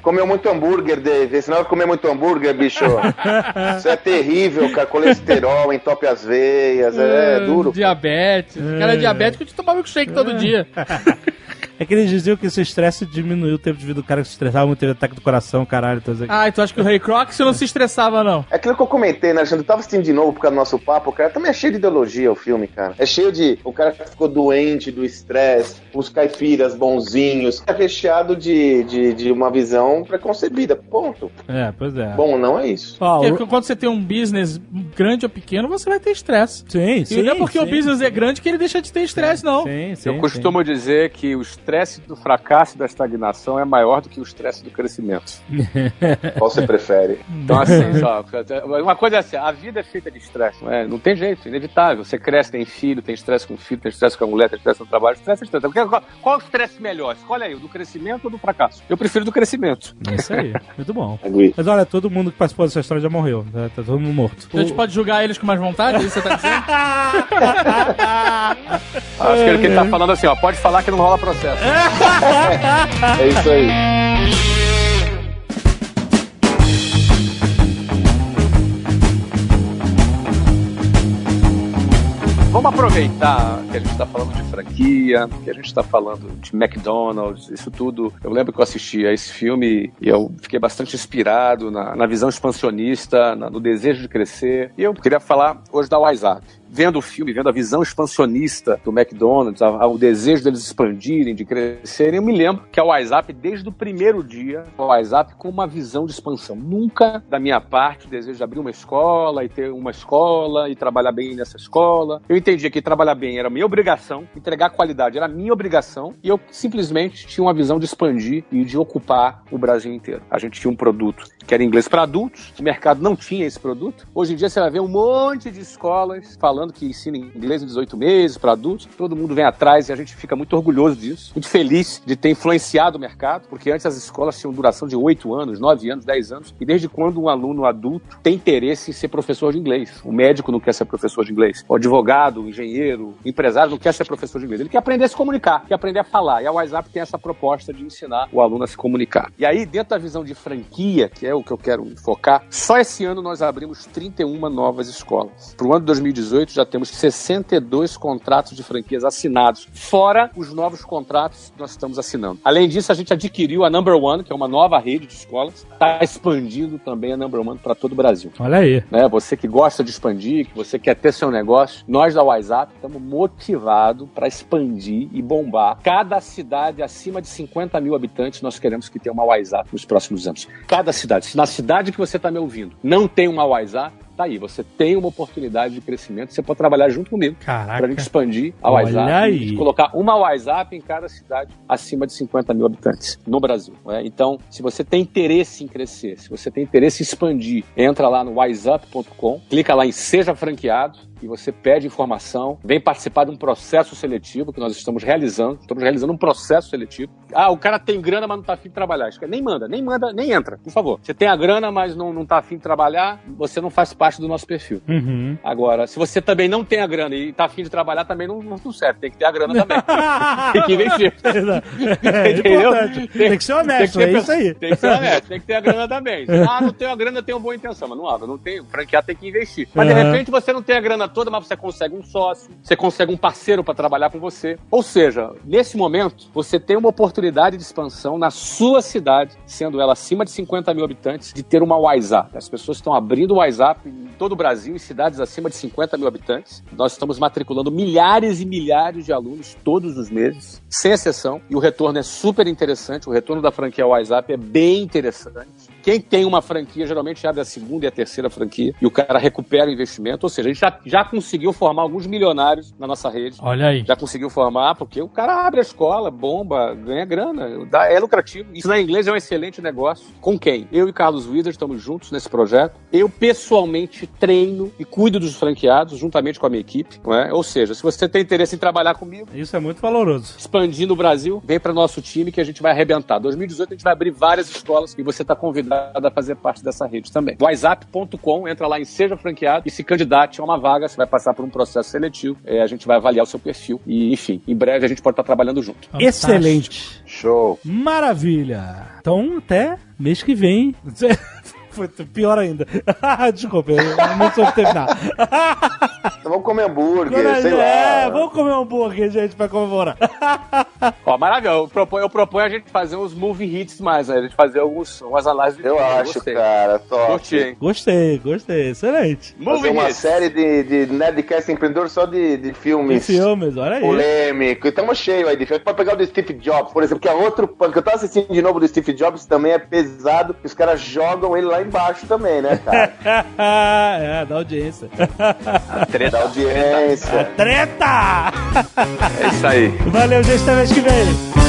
Comeu muito hambúrguer, Dave. Senão comer muito hambúrguer, bicho. Isso é terrível, cara. Colesterol, entope as veias. É, Ah, duro. Diabetes. O cara é diabético de tomar milkshake todo dia. É que eles diziam que esse estresse diminuiu o tempo de vida do cara que se estressava muito, teve ataque do coração, caralho. Então, Ah, e tu acha que o Ray Kroc não se estressava, não? É aquilo que eu comentei, né, Alexandre? Eu tava assistindo de novo por causa do nosso papo, cara. Também é cheio de ideologia o filme, cara. É cheio de. O cara que ficou doente do estresse, os caipiras bonzinhos. É recheado de, de, de uma visão preconcebida. Ponto. é, pois é. Bom, não é isso. Ó, Porque o- quando você tem um business grande ou pequeno, você vai ter estresse. Sim, sim. e não é porque o sim, business sim. é grande que ele deixa de ter estresse, não. Sim, sim. Eu costumo dizer que o estresse do fracasso e da estagnação é maior do que o estresse do crescimento. Qual você prefere? Então, assim, só, uma coisa é assim, a vida é feita de estresse, não, é? não tem jeito, inevitável. Você cresce, tem filho, tem estresse com o filho, tem estresse com a mulher, tem estresse no trabalho, estresse é estresse. Qual, qual o estresse melhor? Escolhe aí, o do crescimento ou do fracasso? Eu prefiro do crescimento. É isso aí. Muito bom. Mas olha, todo mundo que participou dessa história já morreu. Tá, tá todo mundo morto. A gente pode julgar eles com mais vontade, é isso você tá dizendo? Acho que ele, que ele tá falando assim, ó, pode falar que não rola processo. É isso aí. Vamos aproveitar que a gente está falando de franquia, que a gente está falando de McDonald's, isso tudo. Eu lembro que eu assisti a esse filme e eu fiquei bastante inspirado na, na visão expansionista, na- no desejo de crescer. E eu queria falar hoje da WhatsApp. Vendo o filme, vendo a visão expansionista do McDonald's, a- a- o desejo deles expandirem, de crescerem, eu me lembro que a WhatsApp, desde o primeiro dia, a WhatsApp com uma visão de expansão. Nunca, da minha parte, o desejo de abrir uma escola e ter uma escola e trabalhar bem nessa escola. Eu entendia que trabalhar bem era minha obrigação, entregar qualidade era minha obrigação, e eu simplesmente tinha uma visão de expandir e de ocupar o Brasil inteiro. A gente tinha um produto que era inglês para adultos, o mercado não tinha esse produto. Hoje em dia você vai ver um monte de escolas falando que ensina inglês em 18 meses para adultos, todo mundo vem atrás e a gente fica muito orgulhoso disso, muito feliz de ter influenciado o mercado, porque antes as escolas tinham duração de 8 anos, 9 anos, 10 anos, e desde quando um aluno adulto tem interesse em ser professor de inglês? O médico não quer ser professor de inglês, o advogado, o engenheiro, o empresário não quer ser professor de inglês, ele quer aprender a se comunicar, quer aprender a falar, e a WhatsApp tem essa proposta de ensinar o aluno a se comunicar. E aí, dentro da visão de franquia, que é o que eu quero focar, só esse ano nós abrimos 31 novas escolas. Para o ano de 2018 já temos 62 contratos de franquias assinados, fora os novos contratos que nós estamos assinando. Além disso, a gente adquiriu a Number One, que é uma nova rede de escolas, está expandindo também a Number One para todo o Brasil Olha aí. né? Você que gosta de expandir, que você quer ter seu negócio, nós da WhatsApp estamos motivados para expandir e bombar. Cada cidade acima de 50 mil habitantes, nós queremos que tenha uma WhatsApp nos próximos anos. Cada cidade. Na cidade que você está me ouvindo. Não tem uma WhatsApp, tá aí. Você tem uma oportunidade de crescimento. Você pode trabalhar junto comigo para a gente expandir a WhatsApp e colocar uma WhatsApp em cada cidade acima de 50 mil habitantes no Brasil. né? Então, se você tem interesse em crescer, se você tem interesse em expandir, entra lá no wiseup.com, clica lá em Seja Franqueado e você pede informação, vem participar de um processo seletivo que nós estamos realizando. Estamos realizando um processo seletivo. Ah, o cara tem grana, mas não tá afim de trabalhar. Nem manda, nem manda, nem entra, por favor. Você tem a grana, mas não, não tá afim de trabalhar, você não faz parte do nosso perfil. Uhum. Agora, se você também não tem a grana e tá afim de trabalhar, também não, não, serve. Tem que ter a grana também. tem que investir. É Entendeu? importante. Tem que ser honesto, ter é isso aí. Tem que ser honesto, tem que ter a grana também. Ah, não tenho a grana, tenho boa intenção. Mas não abre, não tem. O franqueado tem que investir. Mas de Uhum. repente você não tem a grana toda, mas você consegue um sócio, você consegue um parceiro para trabalhar com você. Ou seja, nesse momento, você tem uma oportunidade de expansão na sua cidade, sendo ela acima de 50 mil habitantes, de ter uma WhatsApp. As pessoas estão abrindo o WhatsApp todo o Brasil, em cidades acima de 50 mil habitantes. Nós estamos matriculando milhares e milhares de alunos todos os meses, sem exceção, e o retorno é super interessante. O retorno da franquia WhatsApp é bem interessante. Quem tem uma franquia geralmente abre a segunda e a terceira franquia e o cara recupera o investimento. Ou seja, a gente já, já conseguiu formar alguns milionários na nossa rede. Olha aí. Já conseguiu formar, porque o cara abre a escola, bomba, ganha grana, dá- é lucrativo. Isso na inglês é um excelente negócio. Com quem? Eu e Carlos Wizard estamos juntos nesse projeto. Eu pessoalmente treino e cuido dos franqueados, juntamente com a minha equipe. é? Ou seja, se você tem interesse em trabalhar comigo, Isso é muito valoroso. expandindo o Brasil, vem para nosso time que a gente vai arrebentar. 2018 a gente vai abrir várias escolas e você está convidado a fazer parte dessa rede também. WhatsApp.com, entra lá em Seja Franqueado e se candidate a uma vaga. Você vai passar por um processo seletivo. É, a gente vai avaliar o seu perfil e, enfim, em breve a gente pode estar trabalhando junto. Fantástico. Excelente. Show. Maravilha. Então, até mês que vem. Foi pior ainda. Desculpa, eu não soube terminar. Então vamos comer hambúrguer, Quando- sei lá. é, vamos comer um hambúrguer, gente, pra comemorar. Ó, maravilha. Eu proponho, eu proponho a gente fazer uns movie hits mais, né? A gente fazer alguns, umas análises de Eu filme. acho, Gostei. cara, top. Hein? Gostei, gostei, excelente. Fazer Movie uma hits. série de, de Nerdcast Empreendedor só de, de filmes. filmes, olha aí. Polêmico, estamos cheios aí de filme. Pode pegar o do Steve Jobs, por exemplo, que é outro punk. Eu tava assistindo de novo do Steve Jobs, também é pesado, os caras jogam ele lá embaixo também, né, cara? é, da audiência. da audiência. Treta! É isso aí. Valeu, gente, até mês que vem.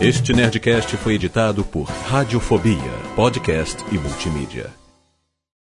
Este Nerdcast foi editado por Radiofobia, podcast e multimídia.